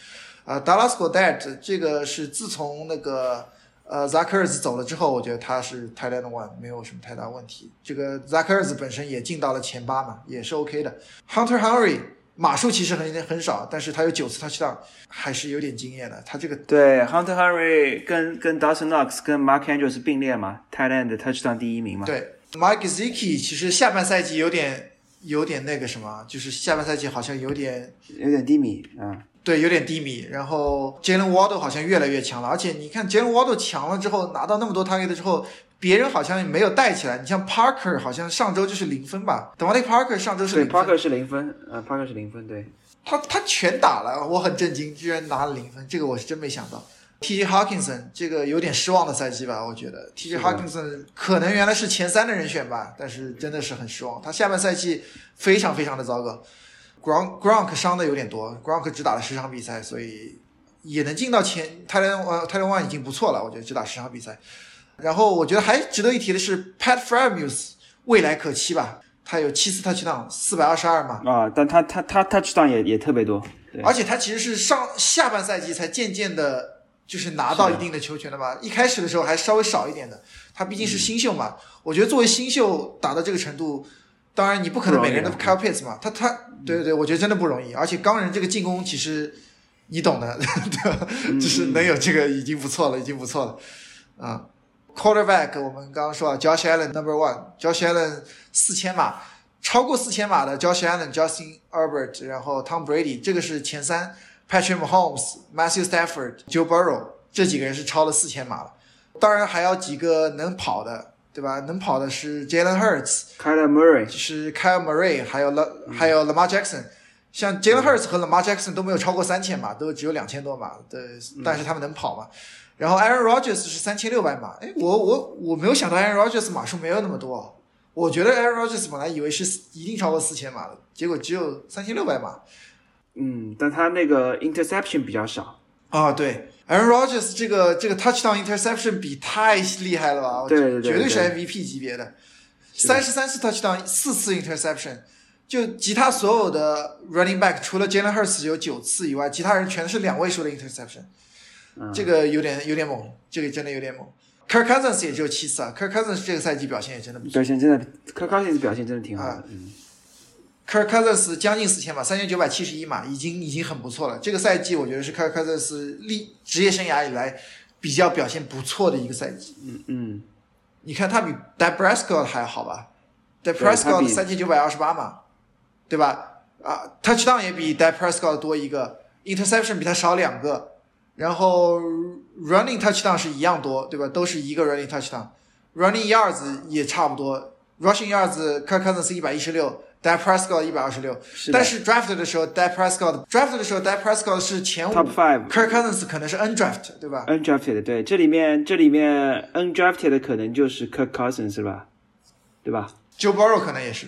呃，Dallas Goddard 这个是自从那个呃 Zakers 走了之后，我觉得他是 t a i l a n one 没有什么太大问题。这个 Zakers 本身也进到了前八嘛，也是 OK 的。Hunter Henry。码数其实很很少，但是他有九次 touchdown，还是有点经验的。他这个对 Hunter Henry 跟跟 Dawson Knox 跟 Mark Andrews 并列嘛，Thailand touchdown 第一名嘛。对，Mike z i c k i 其实下半赛季有点有点那个什么，就是下半赛季好像有点有点低迷啊。对，有点低迷。然后 Jalen Waddle 好像越来越强了，而且你看 Jalen Waddle 强了之后，拿到那么多 target 之后。别人好像没有带起来，你像 Parker 好像上周就是零分吧？等 a Parker 上周是零分。对，Parker 是零分，呃，Parker 是零分，对。他他全打了，我很震惊，居然拿了零分，这个我是真没想到。T.J. Hawkinson 这个有点失望的赛季吧？我觉得 T.J. Hawkinson 可能原来是前三的人选吧，但是真的是很失望。他下半赛季非常非常的糟糕。Gronk Gronk 伤的有点多，Gronk 只打了十场比赛，所以。也能进到前，泰伦呃泰伦万已经不错了，我觉得只打十场比赛。然后我觉得还值得一提的是，Pat Fryermuth 未来可期吧？他有七次 touchdown，四百二十二嘛。啊，但他他他 touchdown 也也特别多。而且他其实是上下半赛季才渐渐的，就是拿到一定的球权的吧。一开始的时候还稍微少一点的。他毕竟是新秀嘛，我觉得作为新秀打到这个程度，当然你不可能每个人都 c a r p i t s 嘛。他他对对对，我觉得真的不容易。而且钢人这个进攻其实你懂的，就是能有这个已经不错了，已经不错了啊。Quarterback，我们刚刚说啊，Josh Allen Number One，Josh Allen 四千码，超过四千码的 Josh Allen、Justin Herbert，然后 Tom Brady，这个是前三，Patrick Mahomes、Matthew Stafford、Joe Burrow，这几个人是超了四千码了。当然还有几个能跑的，对吧？能跑的是 Jalen Hurts、Kyle Murray，就是 Kyle Murray，还有 La，还有 Lamar Jackson。像 Jalen Hurts 和 Lamar Jackson 都没有超过三千码，都只有两千多码，对，但是他们能跑嘛？然后 Aaron Rodgers 是三千六百码，哎，我我我没有想到 Aaron Rodgers 码数没有那么多，我觉得 Aaron Rodgers 本来以为是一定超过四千码的，结果只有三千六百码。嗯，但他那个 interception 比较少。啊，对，Aaron Rodgers 这个这个 touchdown interception 比太厉害了吧？对对对，绝对是 MVP 级别的，三十三次 touchdown，四次 interception，就其他所有的 running back 除了 Jalen Hurts 有九次以外，其他人全是两位数的 interception。这个有点有点猛，这个真的有点猛。Kirk Cousins 也只有七次啊，Kirk Cousins 这个赛季表现也真的不错。表现真的，Kirk Cousins 表现真的挺好的。嗯 Cousins 将近四千码，三千九百七十一码，已经已经很不错了。这个赛季我觉得是 Cousins 历职业生涯以来比较表现不错的一个赛季。嗯嗯，你看他比 d e b r a s c o 还好吧 d e b r a s c o 三千九百二十八码，对吧？啊，Touchdown 也比 d e b r a s c o 多一个，Interception 比他少两个。然后 running touchdown 是一样多，对吧？都是一个 running touchdown，running yards 也差不多，rushing yards，Kirk Cousins 一百一十六，Dak Prescott 一百二十六。但是 draft 的时候，Dak Prescott，draft 的时候，Dak Prescott 是前五，top five，Kirk Cousins 可能是 undraft，对吧？undrafted，对，这里面这里面 undrafted 的可能就是 Kirk Cousins 是吧？对吧？Joe Burrow 可能也是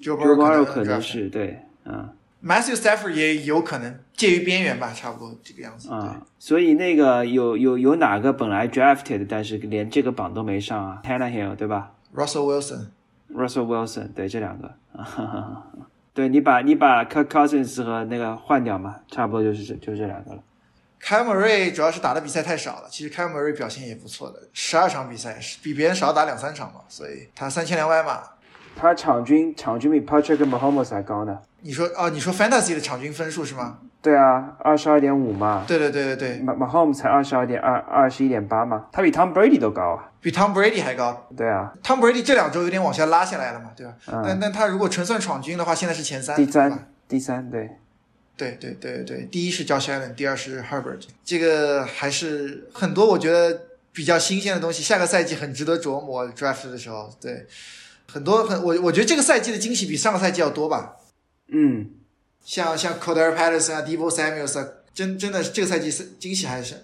，Joe Burrow 可能是对，嗯。Matthew Stafford 也有可能介于边缘吧，差不多这个样子。啊，所以那个有有有哪个本来 drafted，但是连这个榜都没上啊？Tannehill 对吧？Russell Wilson，Russell Wilson 对这两个，对你把你把 Cousins 和那个换掉嘛，差不多就是这就这两个了。凯姆·瑞主要是打的比赛太少了，其实凯姆·瑞表现也不错的，十二场比赛是比别人少打两三场嘛，所以他三千两百码。他场均场均比 Patrick Mahomes 还高呢。你说哦，你说 Fantasy 的场均分数是吗？对啊，二十二点五嘛。对对对对对，Mahomes 才二十二点二二十一点八嘛，他比 Tom Brady 都高啊。比 Tom Brady 还高。对啊，Tom Brady 这两周有点往下拉下来了嘛，对吧？但但他如果纯算闯军的话，现在是前三。第三，第三，对。对对对对，第一是 Josh Allen，第二是 Herbert，这个还是很多我觉得比较新鲜的东西，下个赛季很值得琢磨 Draft 的时候，对。很多很我我觉得这个赛季的惊喜比上个赛季要多吧。嗯，像像 c o d e r Patterson 啊，Debo Samuel 啊，真真的这个赛季是惊喜还是？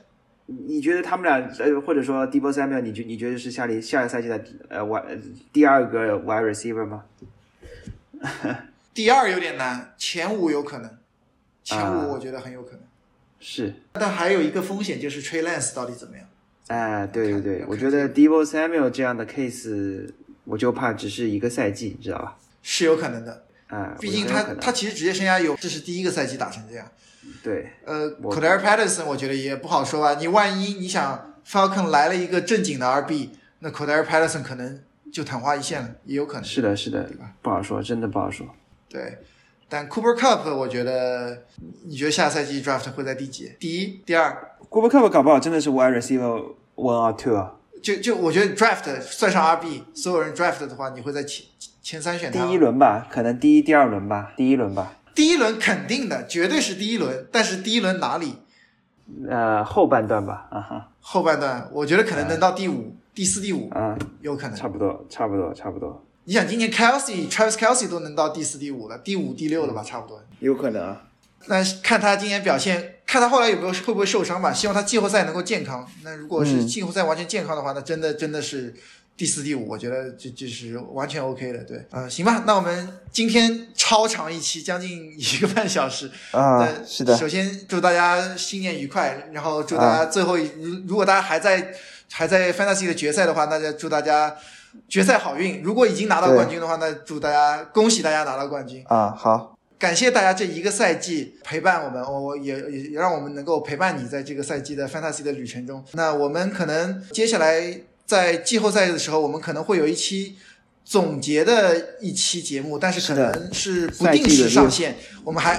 你觉得他们俩呃，或者说 Debo Samuel，你觉你觉得是下里下个赛季的呃 Y 第二个 Wide Receiver 吗？第二有点难，前五有可能，前五我觉得很有可能。是。但还有一个风险就是 Trey Lance 到底怎么样？哎，对对对，我觉得 Debo Samuel 这样的 case。我就怕只是一个赛季，你知道吧？是有可能的，啊，毕竟他他其实职业生涯有，这是第一个赛季打成这样。对，呃 c o d e r Patterson 我觉得也不好说吧。你万一你想 Falcon 来了一个正经的 RB，那 c o d e r Patterson 可能就昙花一现了，也有可能。是的，是的，对吧？不好说，真的不好说。对，但 Cooper Cup 我觉得，你觉得下赛季 Draft 会在第几？第一、第二？Cooper Cup 搞不好真的是 Wide Receiver One or Two 啊。就就我觉得 draft 算上 RB，所有人 draft 的话，你会在前前三选他。第一轮吧，可能第一、第二轮吧，第一轮吧。第一轮肯定的，绝对是第一轮。但是第一轮哪里？呃，后半段吧，啊哈。后半段，我觉得可能能到第五、第四、第五，啊，有可能。差不多，差不多，差不多。你想，今年 Kelsey、Travis Kelsey 都能到第四、第五了，第五、第六了吧？差不多。有可能啊。那看他今年表现，看他后来有没有会不会受伤吧。希望他季后赛能够健康。那如果是季后赛完全健康的话，那真的真的是第四、第五，我觉得就就是完全 OK 的。对，呃，行吧，那我们今天超长一期，将近一个半小时啊，是的。首先祝大家新年愉快，然后祝大家最后，如如果大家还在还在 Fantasy 的决赛的话，那就祝大家决赛好运。如果已经拿到冠军的话，那祝大家恭喜大家拿到冠军啊！好。感谢大家这一个赛季陪伴我们，我也也也让我们能够陪伴你在这个赛季的 fantasy 的旅程中。那我们可能接下来在季后赛的时候，我们可能会有一期总结的一期节目，但是可能是不定时上线。我们还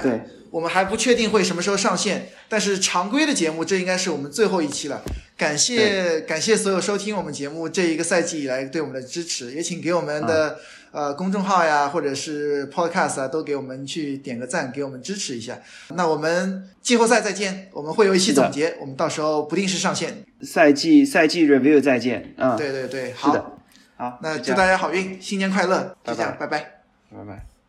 我们还不确定会什么时候上线，但是常规的节目这应该是我们最后一期了。感谢感谢所有收听我们节目这一个赛季以来对我们的支持，也请给我们的。呃，公众号呀，或者是 Podcast 啊，都给我们去点个赞，给我们支持一下。那我们季后赛再见，我们会有一期总结，我们到时候不定时上线。赛季赛季 review 再见。嗯，对对对，好，好，那祝大家好运，新年快乐，就这样，拜拜，拜拜。